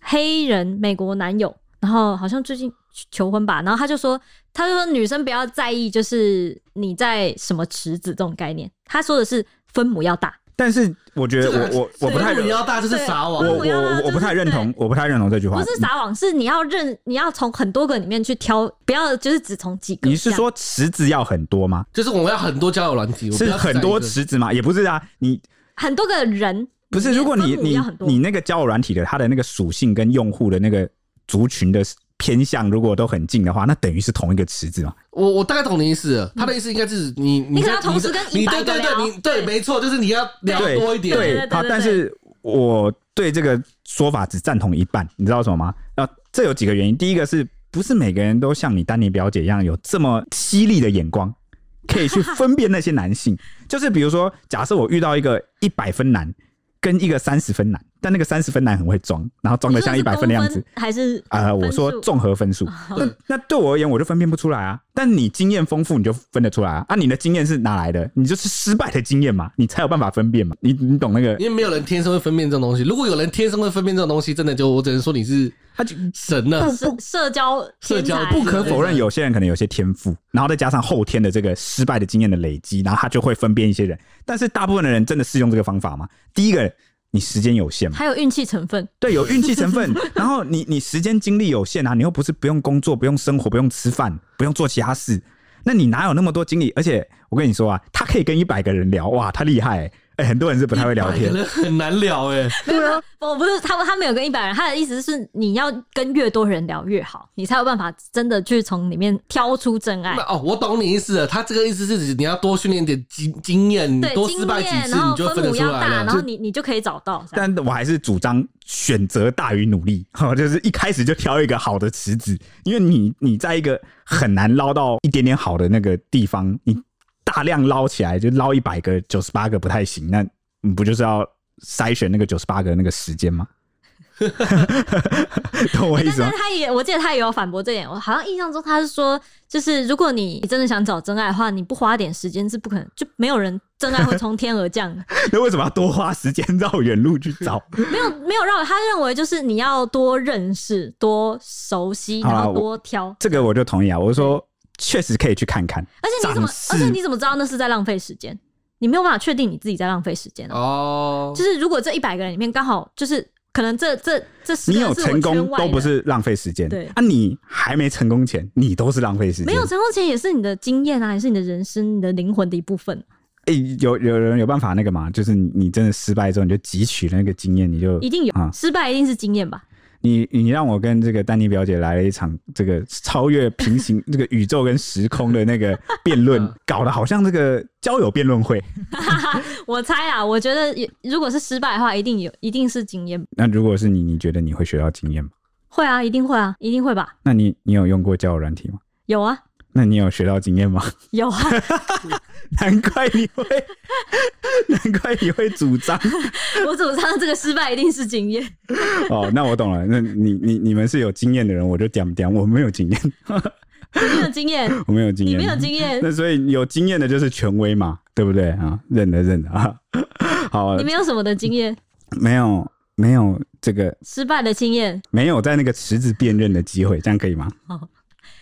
黑人美国男友，然后好像最近求婚吧，然后他就说，他就说女生不要在意，就是你在什么池子这种概念，他说的是分母要大。但是我觉得我我我不太你要大就是撒网，我我我不太认同，我不太认同这句话。不是撒网，是你要认，你要从很多个里面去挑，不要就是只从几个。你是说池子要很多吗？就是我们要很多交友软体，是很多池子吗？也不是啊，你很多个人不是，如果你你你那个交友软体的它的那个属性跟用户的那个族群的。偏向如果都很近的话，那等于是同一个池子嘛。我我大概懂你意思，他的意思应该是你你要同时跟一百，对对对，你对没错，就是你要聊多一点。对，好，但是我对这个说法只赞同一半，你知道什么吗？啊，这有几个原因。第一个是不是每个人都像你丹尼表姐一样有这么犀利的眼光，可以去分辨那些男性？就是比如说，假设我遇到一个一百分男跟一个三十分男。但那个三十分男很会装，然后装的像一百分的样子，还是呃，我说综合分数。那那对我而言，我就分辨不出来啊。但你经验丰富，你就分得出来啊。啊，你的经验是哪来的？你就是失败的经验嘛，你才有办法分辨嘛。你你懂那个？因为没有人天生会分辨这种东西。如果有人天生会分辨这种东西，真的就我只能说你是他就神了。社社交社交不可否认，有些人可能有些天赋，然后再加上后天的这个失败的经验的累积，然后他就会分辨一些人。但是大部分的人真的适用这个方法吗？第一个。你时间有限嘛？还有运气成分。对，有运气成分。然后你你时间精力有限啊，你又不是不用工作、不用生活、不用吃饭、不用做其他事，那你哪有那么多精力？而且我跟你说啊，他可以跟一百个人聊，哇，他厉害、欸。哎、欸，很多人是不太会聊天，很难聊哎、欸。对啊，我不是他，他没有跟一百人，他的意思是你要跟越多人聊越好，你才有办法真的去从里面挑出真爱。哦，我懂你意思了。他这个意思是指你要多训练点经经验，你多失败几次，你就分得出来了。然后你你就可以找到。但我还是主张选择大于努力，哈就是一开始就挑一个好的池子，因为你你在一个很难捞到一点点好的那个地方，你。大量捞起来就捞一百个，九十八个不太行，那你不就是要筛选那个九十八个那个时间吗？懂我意思吗？但是他也，我记得他也有反驳这点。我好像印象中他是说，就是如果你真的想找真爱的话，你不花点时间是不可能，就没有人真爱会从天而降。那为什么要多花时间绕远路去找？没有没有绕，他认为就是你要多认识、多熟悉，然后多挑。这个我就同意啊，我说。确实可以去看看，而且你怎么，而且你怎么知道那是在浪费时间？你没有办法确定你自己在浪费时间哦。就是如果这一百个人里面刚好就是可能这这这十你有成功都不是浪费时间，对啊，你还没成功前你都是浪费时间。没有成功前也是你的经验啊，也是你的人生、你的灵魂的一部分。哎、欸，有有人有办法那个嘛？就是你你真的失败之后，你就汲取那个经验，你就一定有啊，失败一定是经验吧。你你让我跟这个丹尼表姐来了一场这个超越平行 这个宇宙跟时空的那个辩论，搞得好像这个交友辩论会。我猜啊，我觉得如果是失败的话，一定有一定是经验。那如果是你，你觉得你会学到经验吗？会啊，一定会啊，一定会吧。那你你有用过交友软体吗？有啊。那你有学到经验吗？有啊，难怪你会，难怪你会主张。我主张这个失败一定是经验。哦，那我懂了。那你你你们是有经验的人，我就讲讲。我没有经验，你没有经验，我没有经验，你没有经验。那所以有经验的就是权威嘛，对不对啊？认的认的啊。好，你没有什么的经验？没有，没有这个失败的经验，没有在那个池子辨认的机会，这样可以吗？哦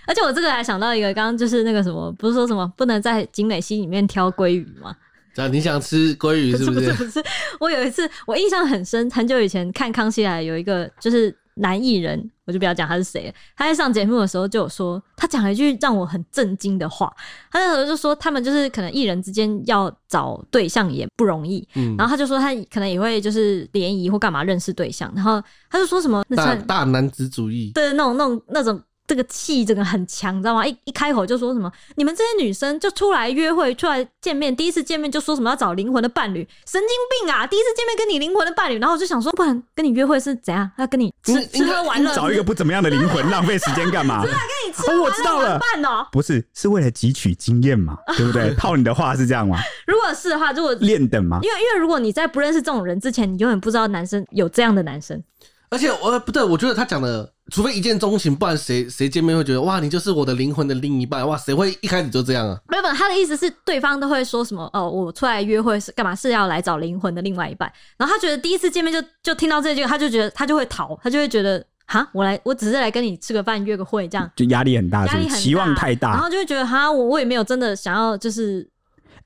而且我这个还想到一个，刚刚就是那个什么，不是说什么不能在景美溪里面挑鲑鱼吗？这样你想吃鲑鱼是不是？不是不是，我有一次我印象很深，很久以前看康熙来有一个就是男艺人，我就不要讲他是谁，他在上节目的时候就有说，他讲了一句让我很震惊的话。他那时候就说，他们就是可能艺人之间要找对象也不容易，嗯，然后他就说他可能也会就是联谊或干嘛认识对象，然后他就说什么大大男子主义，对，那种那种那种。这个气真的很强，你知道吗？一一开口就说什么，你们这些女生就出来约会、出来见面，第一次见面就说什么要找灵魂的伴侣，神经病啊！第一次见面跟你灵魂的伴侣，然后我就想说，不然跟你约会是怎样？要跟你吃吃喝玩乐，找一个不怎么样的灵魂，浪费时间干嘛？出来跟你吃喝玩乐、哦，我知道了，哦、不是，是为了汲取经验嘛，对不对？套你的话是这样吗？如果是的话，如果练等嘛？因为因为如果你在不认识这种人之前，你永远不知道男生有这样的男生。而且我不对，我觉得他讲的。除非一见钟情，不然谁谁见面会觉得哇，你就是我的灵魂的另一半哇？谁会一开始就这样啊？没有，没有，他的意思是对方都会说什么哦，我出来约会是干嘛？是要来找灵魂的另外一半。然后他觉得第一次见面就就听到这句，他就觉得他就会逃，他就会觉得哈，我来我只是来跟你吃个饭约个会这样，就压力很大，压力很大，期望太大，然后就会觉得哈，我我也没有真的想要就是。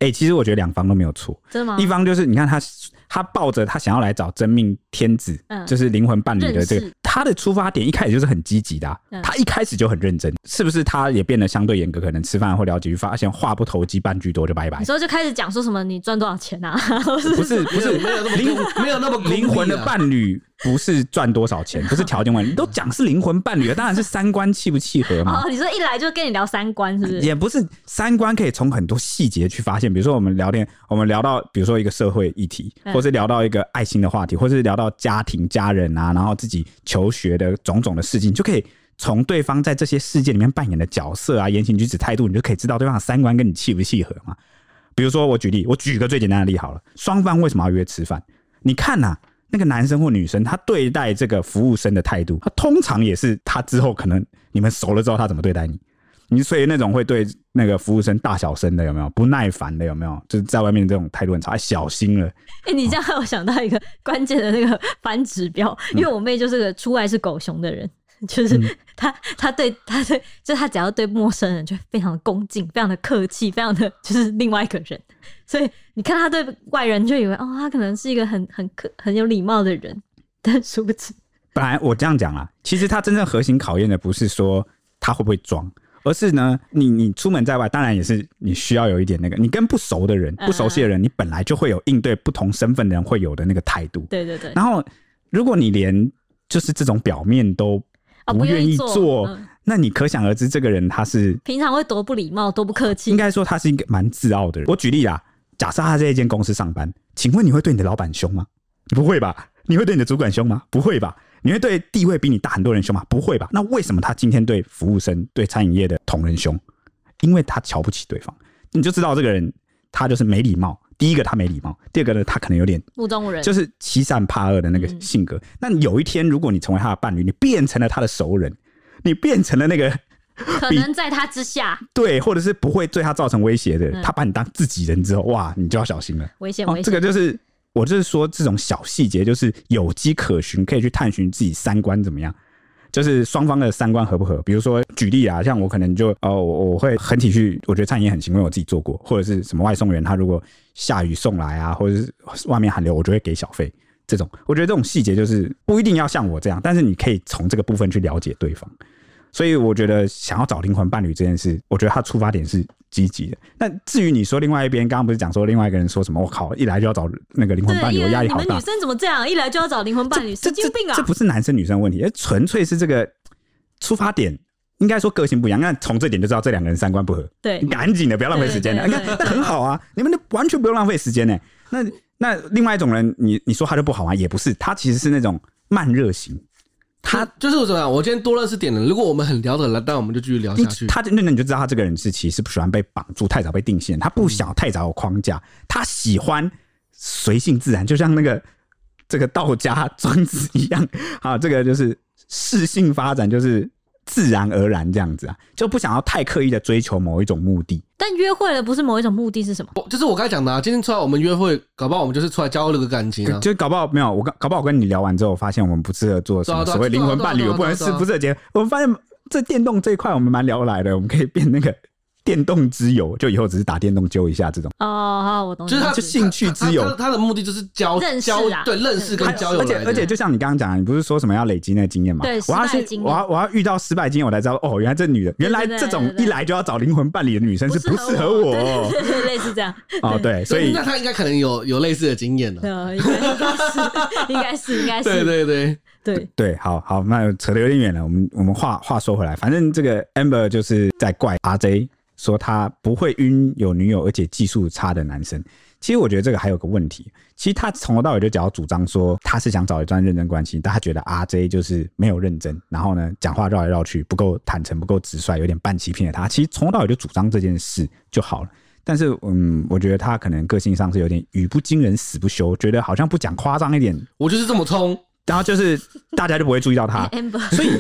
哎、欸，其实我觉得两方都没有错，真的吗？一方就是你看他，他抱着他想要来找真命天子，嗯、就是灵魂伴侣的这个，他的出发点一开始就是很积极的、啊，嗯、他一开始就很认真，是不是？他也变得相对严格，可能吃饭或聊几句，发现话不投机半句多就拜拜。你说就开始讲说什么？你赚多少钱啊？不是 不是，没有那么灵，没有那么灵魂的伴侣。不是赚多少钱，不是条件问题，你都讲是灵魂伴侣了，当然是三观契不契合嘛。哦，你说一来就跟你聊三观，是不是？也不是三观，可以从很多细节去发现。比如说我们聊天，我们聊到比如说一个社会议题，或或是聊到一个爱心的话题，或是聊到家庭、家人啊，然后自己求学的种种的事情，就可以从对方在这些事件里面扮演的角色啊、言行举止、态度，你就可以知道对方的三观跟你契不契合嘛。比如说我举例，我举个最简单的例好了，双方为什么要约吃饭？你看呐、啊。那个男生或女生，他对待这个服务生的态度，他通常也是他之后可能你们熟了之后，他怎么对待你？你所以那种会对那个服务生大小声的有没有？不耐烦的有没有？就是在外面这种态度很差，小心了。哎、欸，你这样让我想到一个关键的那个反指标，因为我妹就是个出来是狗熊的人。就是他，他对他对，就是他只要对陌生人就非常的恭敬，非常的客气，非常的就是另外一个人。所以你看他对外人就以为哦，他可能是一个很很客很有礼貌的人，但殊不知。本来我这样讲啊，其实他真正核心考验的不是说他会不会装，而是呢，你你出门在外，当然也是你需要有一点那个，你跟不熟的人、不熟悉的人，你本来就会有应对不同身份的人会有的那个态度。对对对。然后如果你连就是这种表面都不愿意做，嗯、那你可想而知，这个人他是平常会多不礼貌、多不客气。应该说他是一个蛮自傲的人。我举例啦，假设他在一间公司上班，请问你会对你的老板凶吗？你不会吧？你会对你的主管凶吗？不会吧？你会对地位比你大很多人凶吗？不会吧？那为什么他今天对服务生、对餐饮业的同仁凶？因为他瞧不起对方。你就知道这个人他就是没礼貌。第一个他没礼貌，第二个呢，他可能有点目中无人，就是欺善怕恶的那个性格。嗯、那有一天，如果你成为他的伴侣，你变成了他的熟人，你变成了那个可能在他之下，对，或者是不会对他造成威胁的，嗯、他把你当自己人之后，哇，你就要小心了，危险危险、哦。这个就是我就是说，这种小细节就是有机可循，可以去探寻自己三观怎么样。就是双方的三观合不合？比如说举例啊，像我可能就哦，我会很体恤，我觉得餐饮很行，因为我自己做过，或者是什么外送员，他如果下雨送来啊，或者是外面寒流，我就会给小费。这种我觉得这种细节就是不一定要像我这样，但是你可以从这个部分去了解对方。所以我觉得想要找灵魂伴侣这件事，我觉得他出发点是积极的。那至于你说另外一边，刚刚不是讲说另外一个人说什么？我靠，一来就要找那个灵魂伴侣，我压力好大。你们女生怎么这样？一来就要找灵魂伴侣，神经病啊！这不是男生女生问题，纯粹是这个出发点，应该说个性不一样。那从这点就知道这两个人三观不合。对，赶紧的，不要浪费时间了。你看，那很好啊，你们完全不用浪费时间呢。那那另外一种人，你你说他就不好吗？也不是，他其实是那种慢热型。他就是我怎么样？我今天多认识点了。如果我们很聊得来，那我们就继续聊下去。他那那你就知道他这个人是其实不喜欢被绑住，太早被定性，他不想太早有框架，他喜欢随性自然，就像那个这个道家庄子一样啊。这个就是适性发展，就是。自然而然这样子啊，就不想要太刻意的追求某一种目的。但约会了不是某一种目的是什么？就是我刚才讲的啊，今天出来我们约会，搞不好我们就是出来交流个感情啊。就搞不好没有我，搞不好我跟你聊完之后，发现我们不适合做什么所谓灵魂伴侣，我不能是不适合结。我们发现这电动这一块我们蛮聊得来的，我们可以变那个。电动之友，就以后只是打电动揪一下这种哦，好，我懂。就是他就兴趣之友，他的目的就是交认识啊，对，认识跟交友。而且而且，就像你刚刚讲，你不是说什么要累积那个经验嘛？对，我要去，我要我要遇到失败经验，我才知道哦，原来这女的，原来这种一来就要找灵魂伴侣的女生是不适合我，类似这样。哦，对，所以那他应该可能有有类似的经验了。对，应该是，应该是，应该是。对对对对对，好好，那扯得有点远了。我们我们话话说回来，反正这个 Amber 就是在怪 RJ。说他不会晕有女友而且技术差的男生，其实我觉得这个还有个问题。其实他从头到尾就只要主张说他是想找一段认真关系，但他觉得 RJ 就是没有认真，然后呢讲话绕来绕去，不够坦诚，不够直率，有点半欺骗的他。其实从头到尾就主张这件事就好了。但是嗯，我觉得他可能个性上是有点语不惊人死不休，觉得好像不讲夸张一点，我就是这么冲。然后就是大家就不会注意到他，所以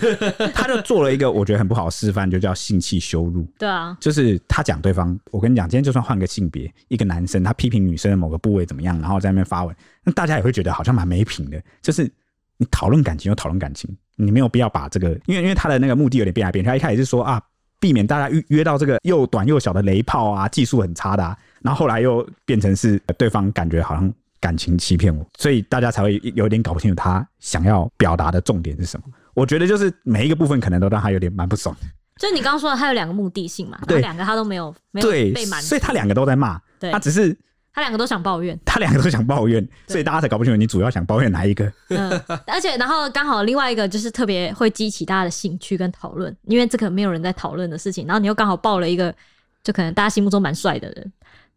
他就做了一个我觉得很不好的示范，就叫性器羞辱。对啊，就是他讲对方，我跟你讲，今天就算换个性别，一个男生他批评女生的某个部位怎么样，然后在那边发文，那大家也会觉得好像蛮没品的。就是你讨论感情就讨论感情，你没有必要把这个，因为因为他的那个目的有点变来变去，他一开始是说啊，避免大家约约到这个又短又小的雷炮啊，技术很差的，啊，然后后来又变成是对方感觉好像。感情欺骗我，所以大家才会有点搞不清楚他想要表达的重点是什么。我觉得就是每一个部分可能都让他有点蛮不爽。就你刚刚说的，他有两个目的性嘛，对，两个他都没有没有被满足，所以他两个都在骂，他只是他两个都想抱怨，他两个都想抱怨，所以大家才搞不清楚你主要想抱怨哪一个。嗯，而且然后刚好另外一个就是特别会激起大家的兴趣跟讨论，因为这个没有人在讨论的事情，然后你又刚好爆了一个，就可能大家心目中蛮帅的人。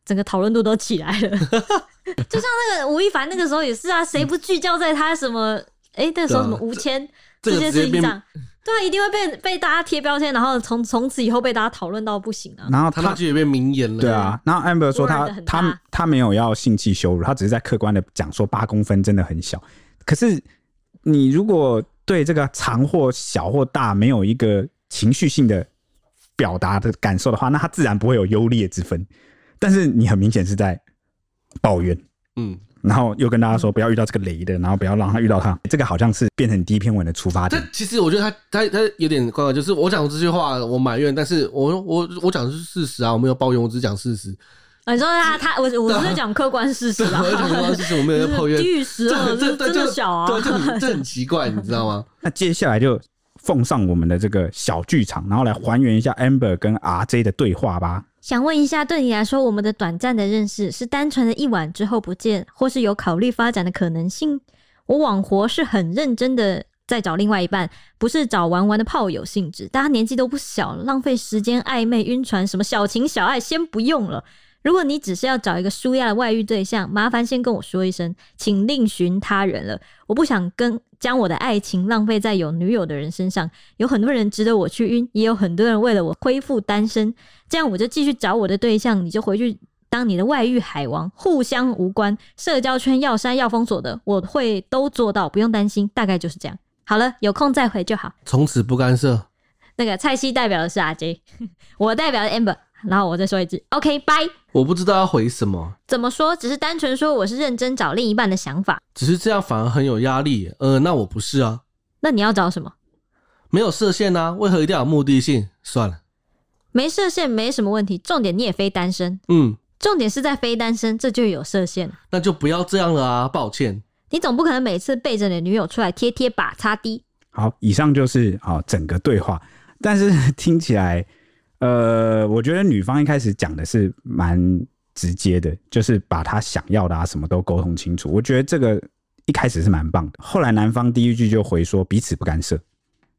整个讨论度都起来了，就像那个吴亦凡那个时候也是啊，谁不聚焦在他什么？哎、欸，那个时候什么吴谦这件事情上，对啊，一定会被被大家贴标签，然后从从此以后被大家讨论到不行啊。然后他他就也变名言了，对啊。然后 Amber 说他他他没有要性器羞辱，他只是在客观的讲说八公分真的很小。可是你如果对这个长或小或大没有一个情绪性的表达的感受的话，那他自然不会有优劣之分。但是你很明显是在抱怨，嗯，然后又跟大家说不要遇到这个雷的，然后不要让他遇到他，这个好像是变成第一篇文的出发点。但其实我觉得他他他有点怪怪，就是我讲这句话我埋怨，但是我我我讲的是事实啊，我没有抱怨，我只讲事实。你说他他我我是讲客观事实啊，我讲客观事实，我没有在抱怨。低于十二，这真的小啊，对，这很这很奇怪，你知道吗？那接下来就奉上我们的这个小剧场，然后来还原一下 Amber 跟 RJ 的对话吧。想问一下，对你来说，我们的短暂的认识是单纯的一晚之后不见，或是有考虑发展的可能性？我网活是很认真的在找另外一半，不是找玩玩的炮友性质。大家年纪都不小，浪费时间暧昧晕船，什么小情小爱先不用了。如果你只是要找一个舒压的外遇对象，麻烦先跟我说一声，请另寻他人了。我不想跟将我的爱情浪费在有女友的人身上。有很多人值得我去晕，也有很多人为了我恢复单身。这样我就继续找我的对象，你就回去当你的外遇海王，互相无关。社交圈要删要封锁的，我会都做到，不用担心。大概就是这样。好了，有空再回就好。从此不干涉。那个蔡西代表的是阿 J，我代表的 Amber。然后我再说一句，OK，拜。我不知道要回什么。怎么说？只是单纯说我是认真找另一半的想法。只是这样反而很有压力。呃，那我不是啊。那你要找什么？没有设限啊？为何一定要有目的性？算了，没设限没什么问题。重点你也非单身。嗯。重点是在非单身，这就有设限。那就不要这样了啊！抱歉。你总不可能每次背着你的女友出来贴贴吧擦滴。好，以上就是啊整个对话，但是 听起来。呃，我觉得女方一开始讲的是蛮直接的，就是把她想要的啊什么都沟通清楚。我觉得这个一开始是蛮棒的。后来男方第一句就回说彼此不干涉，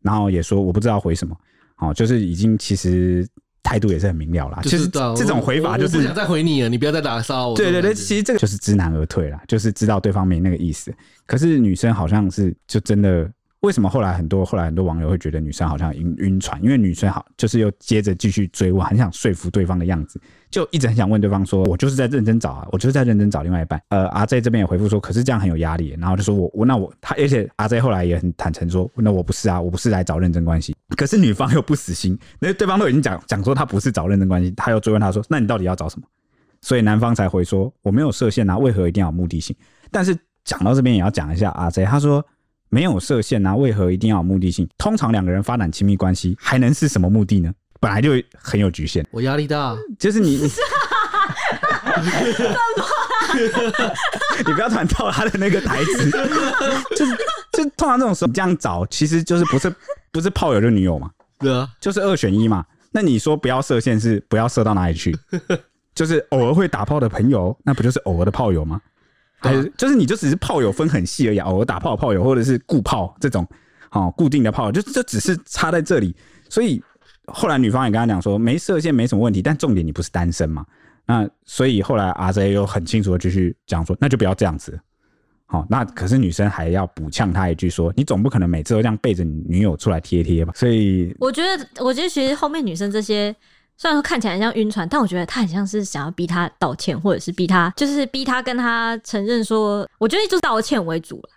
然后也说我不知道回什么，哦，就是已经其实态度也是很明了啦。其实这种回法就是不想再回你了，你不要再打骚我。对对对，其实这个就是知难而退啦，就是知道对方没那个意思。可是女生好像是就真的。为什么后来很多后来很多网友会觉得女生好像晕晕船？因为女生好就是又接着继续追问，很想说服对方的样子，就一直很想问对方说：“我就是在认真找啊，我就是在认真找另外一半。”呃阿 J 这边也回复说：“可是这样很有压力。”然后就说我我那我他，而且阿 J 后来也很坦诚说：“那我不是啊，我不是来找认真关系。”可是女方又不死心，那对方都已经讲讲说他不是找认真关系，他又追问他说：“那你到底要找什么？”所以男方才回说：“我没有设限啊，为何一定要有目的性？”但是讲到这边也要讲一下阿 J，他说。没有设限啊，为何一定要有目的性？通常两个人发展亲密关系，还能是什么目的呢？本来就很有局限。我压力大，就是你，你 你不要突然套他的那个台词，就是就通常这种时候这样找，其实就是不是不是炮友就女友嘛？对啊，就是二选一嘛。那你说不要设限，是不要射到哪里去？就是偶尔会打炮的朋友，那不就是偶尔的炮友吗？对，就是你就只是炮友分很细而已，偶尔打炮炮友或者是固炮这种，哦，固定的炮友，就这只是差在这里。所以后来女方也跟他讲说，没射线没什么问题，但重点你不是单身嘛？那所以后来 RJ 又很清楚的继续讲说，那就不要这样子。好，那可是女生还要补呛他一句说，你总不可能每次都这样背着你女友出来贴贴吧？所以我觉得，我觉得其实后面女生这些。虽然说看起来很像晕船，但我觉得他很像是想要逼他道歉，或者是逼他，就是逼他跟他承认说，我觉得就是道歉为主了。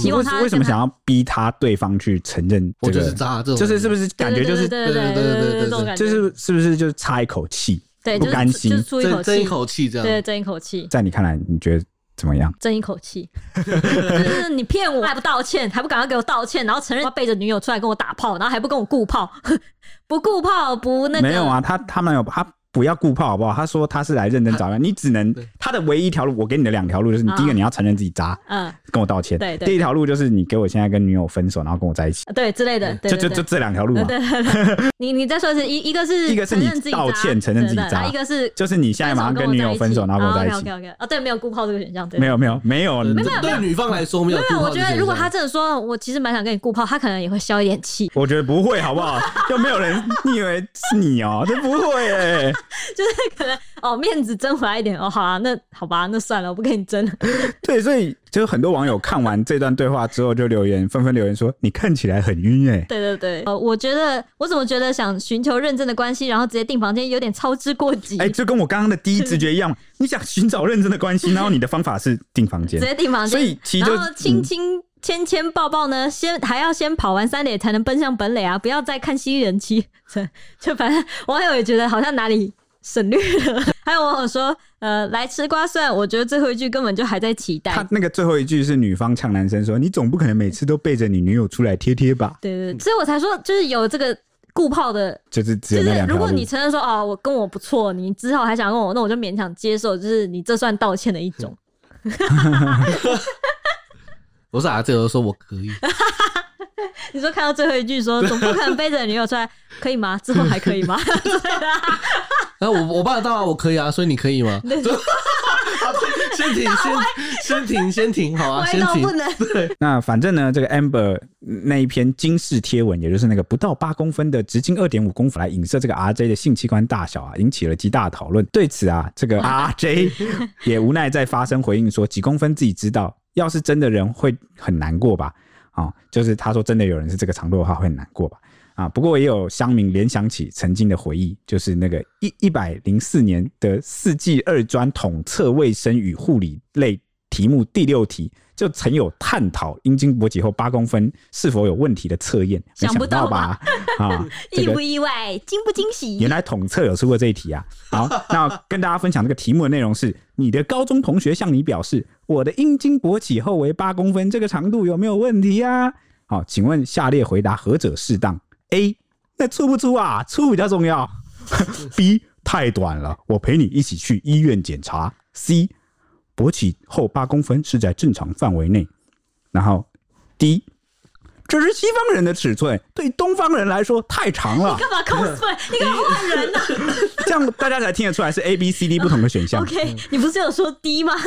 希望他为什么想要逼他对方去承认？我就是渣，这种就是是不是感觉就是对对对对对对，就是是不是就是差一口气，对，不甘心，争争一口气这样，对，争一口气。在你看来，你觉得？怎么样？争一口气，就是你骗我 还不道歉，还不赶快给我道歉，然后承认他背着女友出来跟我打炮，然后还不跟我顾炮，不顾炮不那个？没有啊，他他们有他。不要顾泡好不好？他说他是来认真找人，你只能他的唯一一条路，我给你的两条路就是：你第一个你要承认自己渣，嗯，跟我道歉。对对。第一条路就是你给我现在跟女友分手，然后跟我在一起，对之类的。就就就这两条路嘛。对对对。你你再说一次一一个是 一个是你道歉承认自己渣，一个是就是你现在马上跟女友分手，然后跟我在一起。OK OK OK。啊，对，没有顾泡这个选项。没有没有没有。没有对女方来说没有。没有，我觉得如果他真的说我其实蛮想跟你顾泡，他可能也会消一点气。我觉得不会，好不好？又没有人，你以为是你哦？这不会哎，就是可能。哦，面子争回来一点哦，好啊，那好吧，那算了，我不跟你争了。对，所以就很多网友看完这段对话之后，就留言纷纷留言说：“你看起来很晕哎。”对对对，呃，我觉得我怎么觉得想寻求认真的关系，然后直接订房间有点操之过急。哎、欸，就跟我刚刚的第一直觉一样，你想寻找认真的关系，然后你的方法是订房间，直接订房间，所以其实就然后亲亲牵牵抱抱呢，先还要先跑完三垒才能奔向本垒啊！不要再看新人期，就反正网友也觉得好像哪里。省略了，还有网友说，呃，来吃瓜算，我觉得最后一句根本就还在期待。他 那个最后一句是女方呛男生说：“你总不可能每次都背着你女友出来贴贴吧？”对，对对，所以我才说，就是有这个顾炮的，就是只有那两条路。就是如果你承认说，哦，我跟我不错，你之后还想跟我，那我就勉强接受，就是你这算道歉的一种。我是啊，这个说我可以。你说看到最后一句说，总不可能背着女友出来，可以吗？之后还可以吗？对啊。那我我办得到啊，我可以啊，所以你可以吗？对先停，先先停，先停，好啊，先停。不能。对。那反正呢，这个 Amber 那一篇惊世贴文，也就是那个不到八公分的直径二点五公分来影射这个 RJ 的性器官大小啊，引起了极大的讨论。对此啊，这个 RJ 也无奈在发声回应说，几公分自己知道，要是真的人会很难过吧。啊、就是他说真的有人是这个长度的话会很难过吧？啊，不过也有乡民联想起曾经的回忆，就是那个一一百零四年的四季二专统测卫生与护理类题目第六题，就曾有探讨阴茎勃起后八公分是否有问题的测验，想不到吧？啊，意不意外？惊不惊喜？原来统测有出过这一题啊！好，那跟大家分享这个题目的内容是：你的高中同学向你表示，我的阴茎勃起后为八公分，这个长度有没有问题啊？好，请问下列回答何者适当？A，那粗不粗啊？粗比较重要。B，太短了，我陪你一起去医院检查。C。勃起后八公分是在正常范围内，然后 D，这是西方人的尺寸，对东方人来说太长了。你干嘛 cosplay？你干嘛换人呢？这样大家才听得出来是 A、B、C、D 不同的选项。OK，你不是有说 D 吗？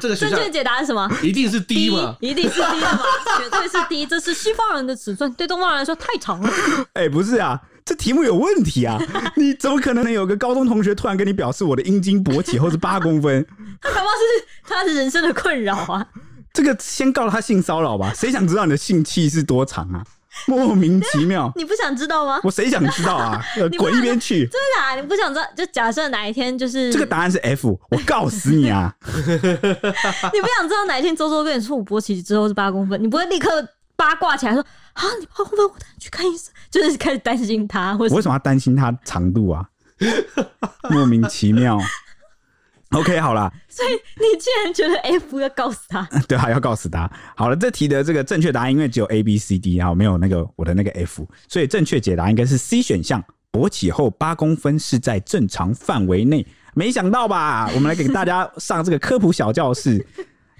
这个正确解答是什么？一定是 D 嘛？一定是 D 嘛？绝对是 D，这是西方人的尺寸，对东方人来说太长了。哎，不是啊。这题目有问题啊！你怎么可能能有个高中同学突然跟你表示我的阴茎勃起后是八公分？他恐怕是他的人生的困扰啊！这个先告他性骚扰吧？谁想知道你的性器是多长啊？莫名其妙！你不想知道吗？我谁想知道啊？滚一边去！真的啊！你不想知道？就假设哪一天就是这个答案是 F，我告死你啊！你不想知道哪一天周周跟你说我勃起之后是八公分，你不会立刻八卦起来说啊？你八公分，我带你去看医生。就是开始担心他，或者我为什么要担心他长度啊？莫名其妙。OK，好了，所以你竟然觉得 F 要告诉他？对啊，要告诉他。好了，这题的这个正确答案，因为只有 A、B、C、D 啊，没有那个我的那个 F，所以正确解答应该是 C 选项。勃起后八公分是在正常范围内。没想到吧？我们来给大家上这个科普小教室。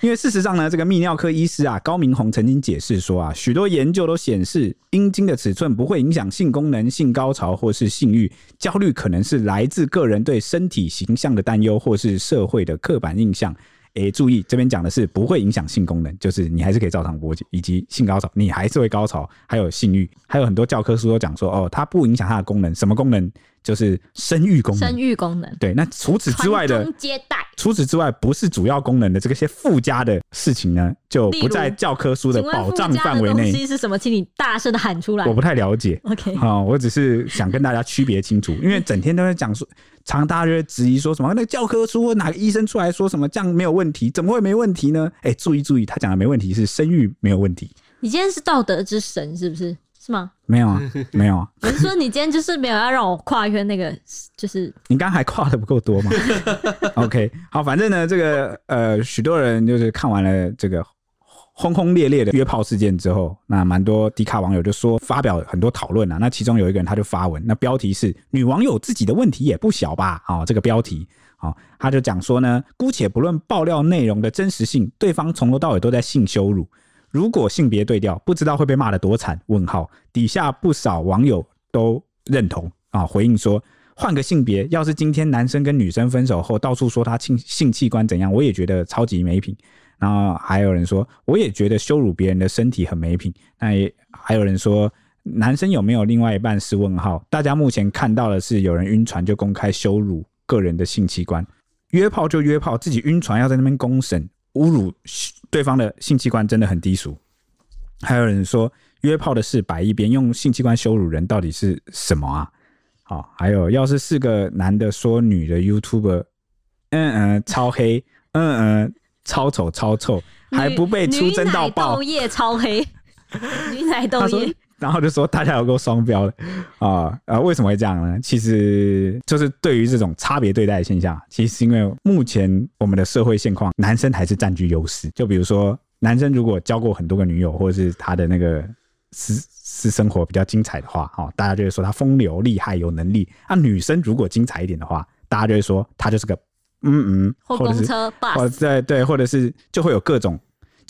因为事实上呢，这个泌尿科医师啊高明宏曾经解释说啊，许多研究都显示，阴茎的尺寸不会影响性功能、性高潮或是性欲。焦虑可能是来自个人对身体形象的担忧，或是社会的刻板印象。诶，注意这边讲的是不会影响性功能，就是你还是可以照常勃起，以及性高潮，你还是会高潮，还有性欲，还有很多教科书都讲说，哦，它不影响它的功能，什么功能？就是生育功能。生育功能。对，那除此之外的接待，除此之外不是主要功能的这个些附加的事情呢，就不在教科书的保障范围内。是什么？请你大声的喊出来。我不太了解。OK，好，我只是想跟大家区别清楚，因为整天都在讲说，常大家质疑说什么，那个教科书哪个医生出来说什么这样没有问题？怎么会没问题呢？哎，注意注意，他讲的没问题是生育没有问题。你今天是道德之神是不是？是吗？没有啊，没有啊。我是说，你今天就是没有要让我跨越那个，就是你刚还跨的不够多吗？OK，好，反正呢，这个呃，许多人就是看完了这个轰轰烈烈的约炮事件之后，那蛮多迪卡网友就说发表很多讨论啊。那其中有一个人他就发文，那标题是“女网友自己的问题也不小吧”啊，这个标题啊，他就讲说呢，姑且不论爆料内容的真实性，对方从头到尾都在性羞辱。如果性别对调，不知道会被骂得多惨？问号底下不少网友都认同啊，回应说换个性别，要是今天男生跟女生分手后，到处说他性性器官怎样，我也觉得超级没品。然后还有人说，我也觉得羞辱别人的身体很没品。那也还有人说，男生有没有另外一半是问号？大家目前看到的是有人晕船就公开羞辱个人的性器官，约炮就约炮，自己晕船要在那边公审。侮辱对方的性器官真的很低俗。还有人说约炮的事摆一边，用性器官羞辱人到底是什么啊？好，还有要是四个男的说女的 YouTuber，嗯嗯超黑，嗯嗯超丑超臭，还不被出征到爆，豆叶超黑，女奶豆叶。然后就说大家有够双标的啊啊！为什么会这样呢？其实就是对于这种差别对待的现象，其实是因为目前我们的社会现况，男生还是占据优势。就比如说，男生如果交过很多个女友，或者是他的那个私私生活比较精彩的话，哦，大家就会说他风流厉害有能力。那女生如果精彩一点的话，大家就会说他就是个嗯嗯，或公车或者是对对，或者是就会有各种。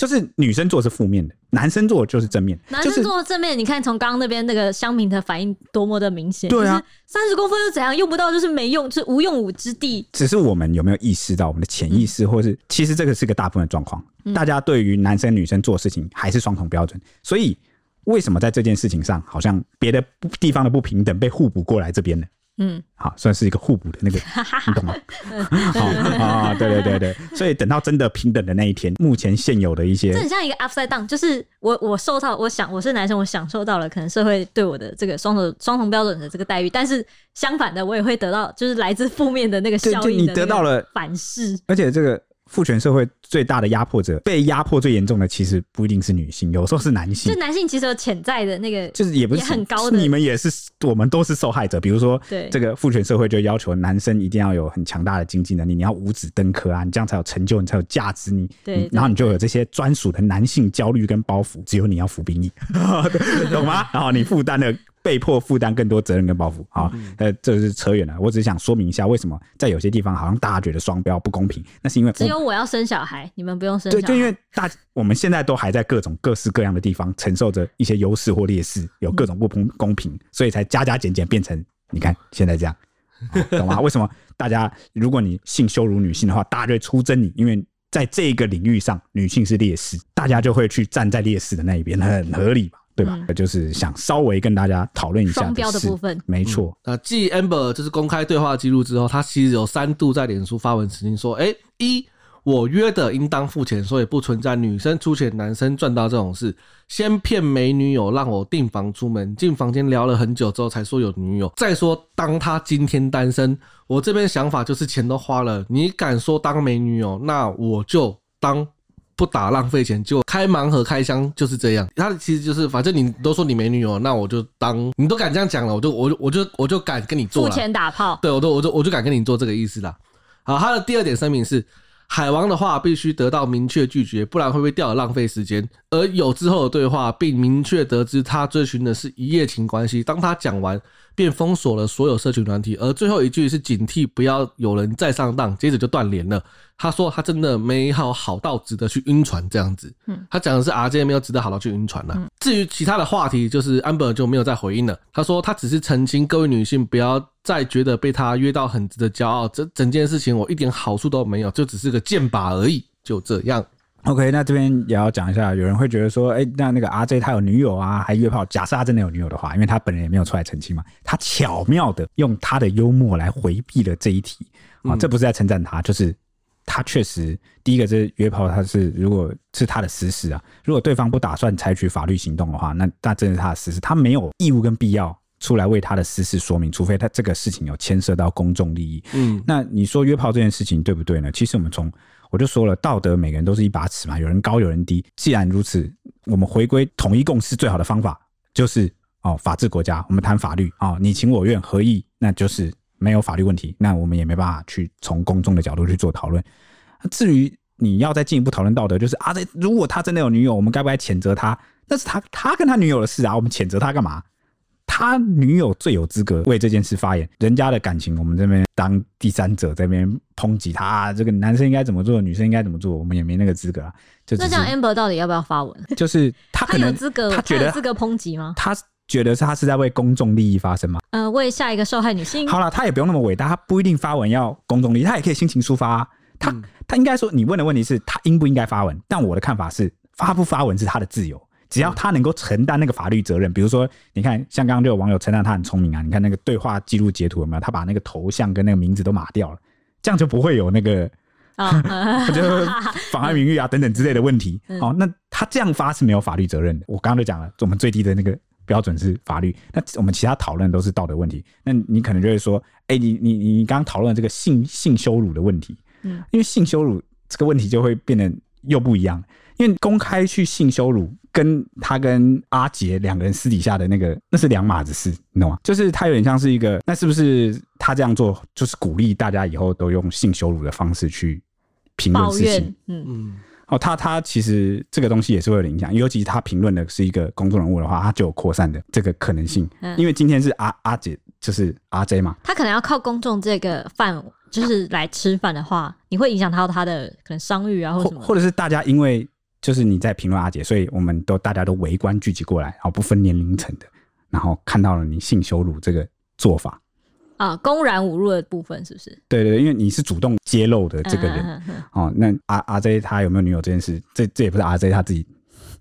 就是女生做是负面的，男生做就是正面。男生做正面，你看从刚刚那边那个乡民的反应多么的明显。对啊，三十公分又怎样？用不到就是没用，就是无用武之地。只是我们有没有意识到我们的潜意识，或是其实这个是个大部分的状况。大家对于男生女生做事情还是双重标准，所以为什么在这件事情上，好像别的地方的不平等被互补过来这边呢？嗯，好，算是一个互补的那个，你懂吗？好啊，对对对对，所以等到真的平等的那一天，目前现有的一些，这很像一个 upside down，就是我我受到，我想我是男生，我享受到了可能社会对我的这个双重双重标准的这个待遇，但是相反的，我也会得到就是来自负面的那个效应，你得到了反噬，而且这个。父权社会最大的压迫者，被压迫最严重的，其实不一定是女性，有时候是男性。就男性其实有潜在的那个，就是也不是很高的。你们也是，我们都是受害者。比如说，对这个父权社会就要求男生一定要有很强大的经济能力，你要五子登科啊，你这样才有成就，你才有价值。你对，然后你就有这些专属的男性焦虑跟包袱，只有你要服兵役，懂吗？然后你负担了。被迫负担更多责任跟包袱啊，呃，这是扯远了。我只是想说明一下，为什么在有些地方好像大家觉得双标不公平，那是因为只有我要生小孩，你们不用生小孩。对，就因为大我们现在都还在各种各式各样的地方承受着一些优势或劣势，有各种不公公平，所以才加加减减变成你看现在这样，懂吗？为什么大家如果你性羞辱女性的话，大家就会出征你？因为在这个领域上，女性是劣势，大家就会去站在劣势的那一边，很合理吧？对吧？嗯、就是想稍微跟大家讨论一下双标的部分，没错、嗯。那继 Amber 就是公开对话记录之后，他其实有三度在脸书发文澄清说：“哎、欸，一我约的应当付钱，所以不存在女生出钱男生赚到这种事。先骗美女友让我订房出门，进房间聊了很久之后才说有女友。再说当他今天单身，我这边想法就是钱都花了，你敢说当美女友，那我就当。”不打浪费钱，就开盲盒开箱就是这样。他其实就是，反正你都说你没女友，那我就当你都敢这样讲了，我就我就我就我就敢跟你做。付钱打炮，对，我都我就我就敢跟你做这个意思啦。好，他的第二点声明是，海王的话必须得到明确拒绝，不然会不会掉浪费时间。而有之后的对话，并明确得知他追寻的是一夜情关系。当他讲完，便封锁了所有社群软体，而最后一句是警惕不要有人再上当，接着就断联了。他说他真的没好好到值得去晕船这样子。嗯，他讲的是 RJ 没有值得好到去晕船了。至于其他的话题，就是 Amber 就没有再回应了。他说他只是澄清各位女性不要再觉得被他约到很值得骄傲，这整件事情我一点好处都没有，就只是个箭靶而已，就这样。OK，那这边也要讲一下，有人会觉得说，哎、欸，那那个 RJ 他有女友啊，还约炮。假设他真的有女友的话，因为他本人也没有出来澄清嘛，他巧妙的用他的幽默来回避了这一题啊，这不是在称赞他，就是他确实第一个是约炮，他是如果是他的私事啊，如果对方不打算采取法律行动的话，那那真的是他的私事，他没有义务跟必要出来为他的私事说明，除非他这个事情有牵涉到公众利益。嗯，那你说约炮这件事情对不对呢？其实我们从我就说了，道德每个人都是一把尺嘛，有人高有人低。既然如此，我们回归统一共识最好的方法就是哦，法治国家，我们谈法律啊，你情我愿合意，那就是没有法律问题。那我们也没办法去从公众的角度去做讨论。至于你要再进一步讨论道德，就是啊，这如果他真的有女友，我们该不该谴责他？那是他他跟他女友的事啊，我们谴责他干嘛？他女友最有资格为这件事发言，人家的感情，我们这边当第三者这边抨击他、啊，这个男生应该怎么做，女生应该怎么做，我们也没那个资格啊。就那这样，Amber 到底要不要发文？就是他可能他有资格，他觉得资格抨击吗？他觉得是他是在为公众利益发声吗？呃，为下一个受害女性。好了，他也不用那么伟大，他不一定发文要公众利益，他也可以心情抒发、啊。他、嗯、他应该说，你问的问题是他应不应该发文？但我的看法是，发不发文是他的自由。只要他能够承担那个法律责任，比如说，你看，像刚刚就有网友称赞他很聪明啊，你看那个对话记录截图有没有？他把那个头像跟那个名字都码掉了，这样就不会有那个 啊，就妨碍名誉啊等等之类的问题。哦，那他这样发是没有法律责任的。我刚刚就讲了，我们最低的那个标准是法律，那我们其他讨论都是道德问题。那你可能就会说，哎，你你你刚刚讨论这个性性羞辱的问题，嗯，因为性羞辱这个问题就会变得又不一样。因为公开去性羞辱，跟他跟阿杰两个人私底下的那个，那是两码子事，你懂吗？就是他有点像是一个，那是不是他这样做就是鼓励大家以后都用性羞辱的方式去评论事情？嗯嗯。哦，他他其实这个东西也是会有影响，尤其是他评论的是一个公众人物的话，他就有扩散的这个可能性。嗯。因为今天是阿阿杰，就是阿 J 嘛，他可能要靠公众这个饭，就是来吃饭的话，你会影响到他的可能商誉啊，或什么，或者是大家因为。就是你在评论阿杰，所以我们都大家都围观聚集过来，然后不分年龄层的，然后看到了你性羞辱这个做法啊，公然侮辱的部分是不是？对对，因为你是主动揭露的这个人、嗯嗯嗯、哦。那阿阿 J 他有没有女友这件事，这这也不是阿 J 他自己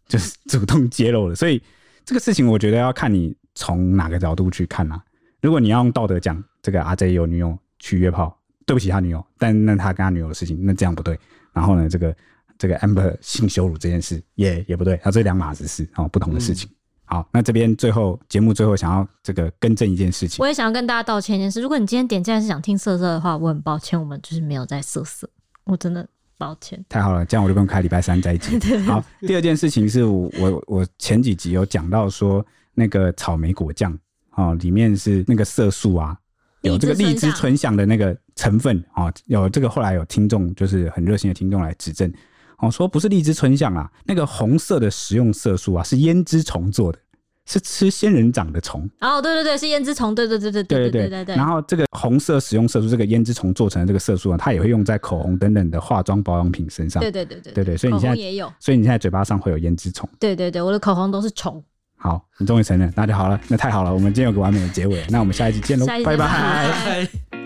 就是主动揭露的，所以这个事情我觉得要看你从哪个角度去看啊。如果你要用道德讲这个阿 J 有女友去约炮，对不起他女友，但那他跟他女友的事情，那这样不对。然后呢，这个。这个 Amber 性羞辱这件事也也不对，它这两码子事哦，不同的事情。嗯、好，那这边最后节目最后想要这个更正一件事情，我也想要跟大家道歉一件事。如果你今天点进来是想听色色的话，我很抱歉，我们就是没有在色色，我真的抱歉。太好了，这样我就不用开礼拜三再集。好，第二件事情是我我我前几集有讲到说那个草莓果酱哦，里面是那个色素啊，有这个荔枝醇香的那个成分啊，有这个后来有听众就是很热心的听众来指正。哦，说不是荔枝春象啊，那个红色的食用色素啊，是胭脂虫做的，是吃仙人掌的虫。哦，对对对，是胭脂虫，对对对对对对对对对。然后这个红色食用色素，这个胭脂虫做成的这个色素啊，它也会用在口红等等的化妆保养品身上。对对对对对对，所以你现在也有，所以你现在嘴巴上会有胭脂虫。对对对，我的口红都是虫。好，你终于承认，那就好了，那太好了，我们今天有个完美的结尾，那我们下一集见喽，拜拜。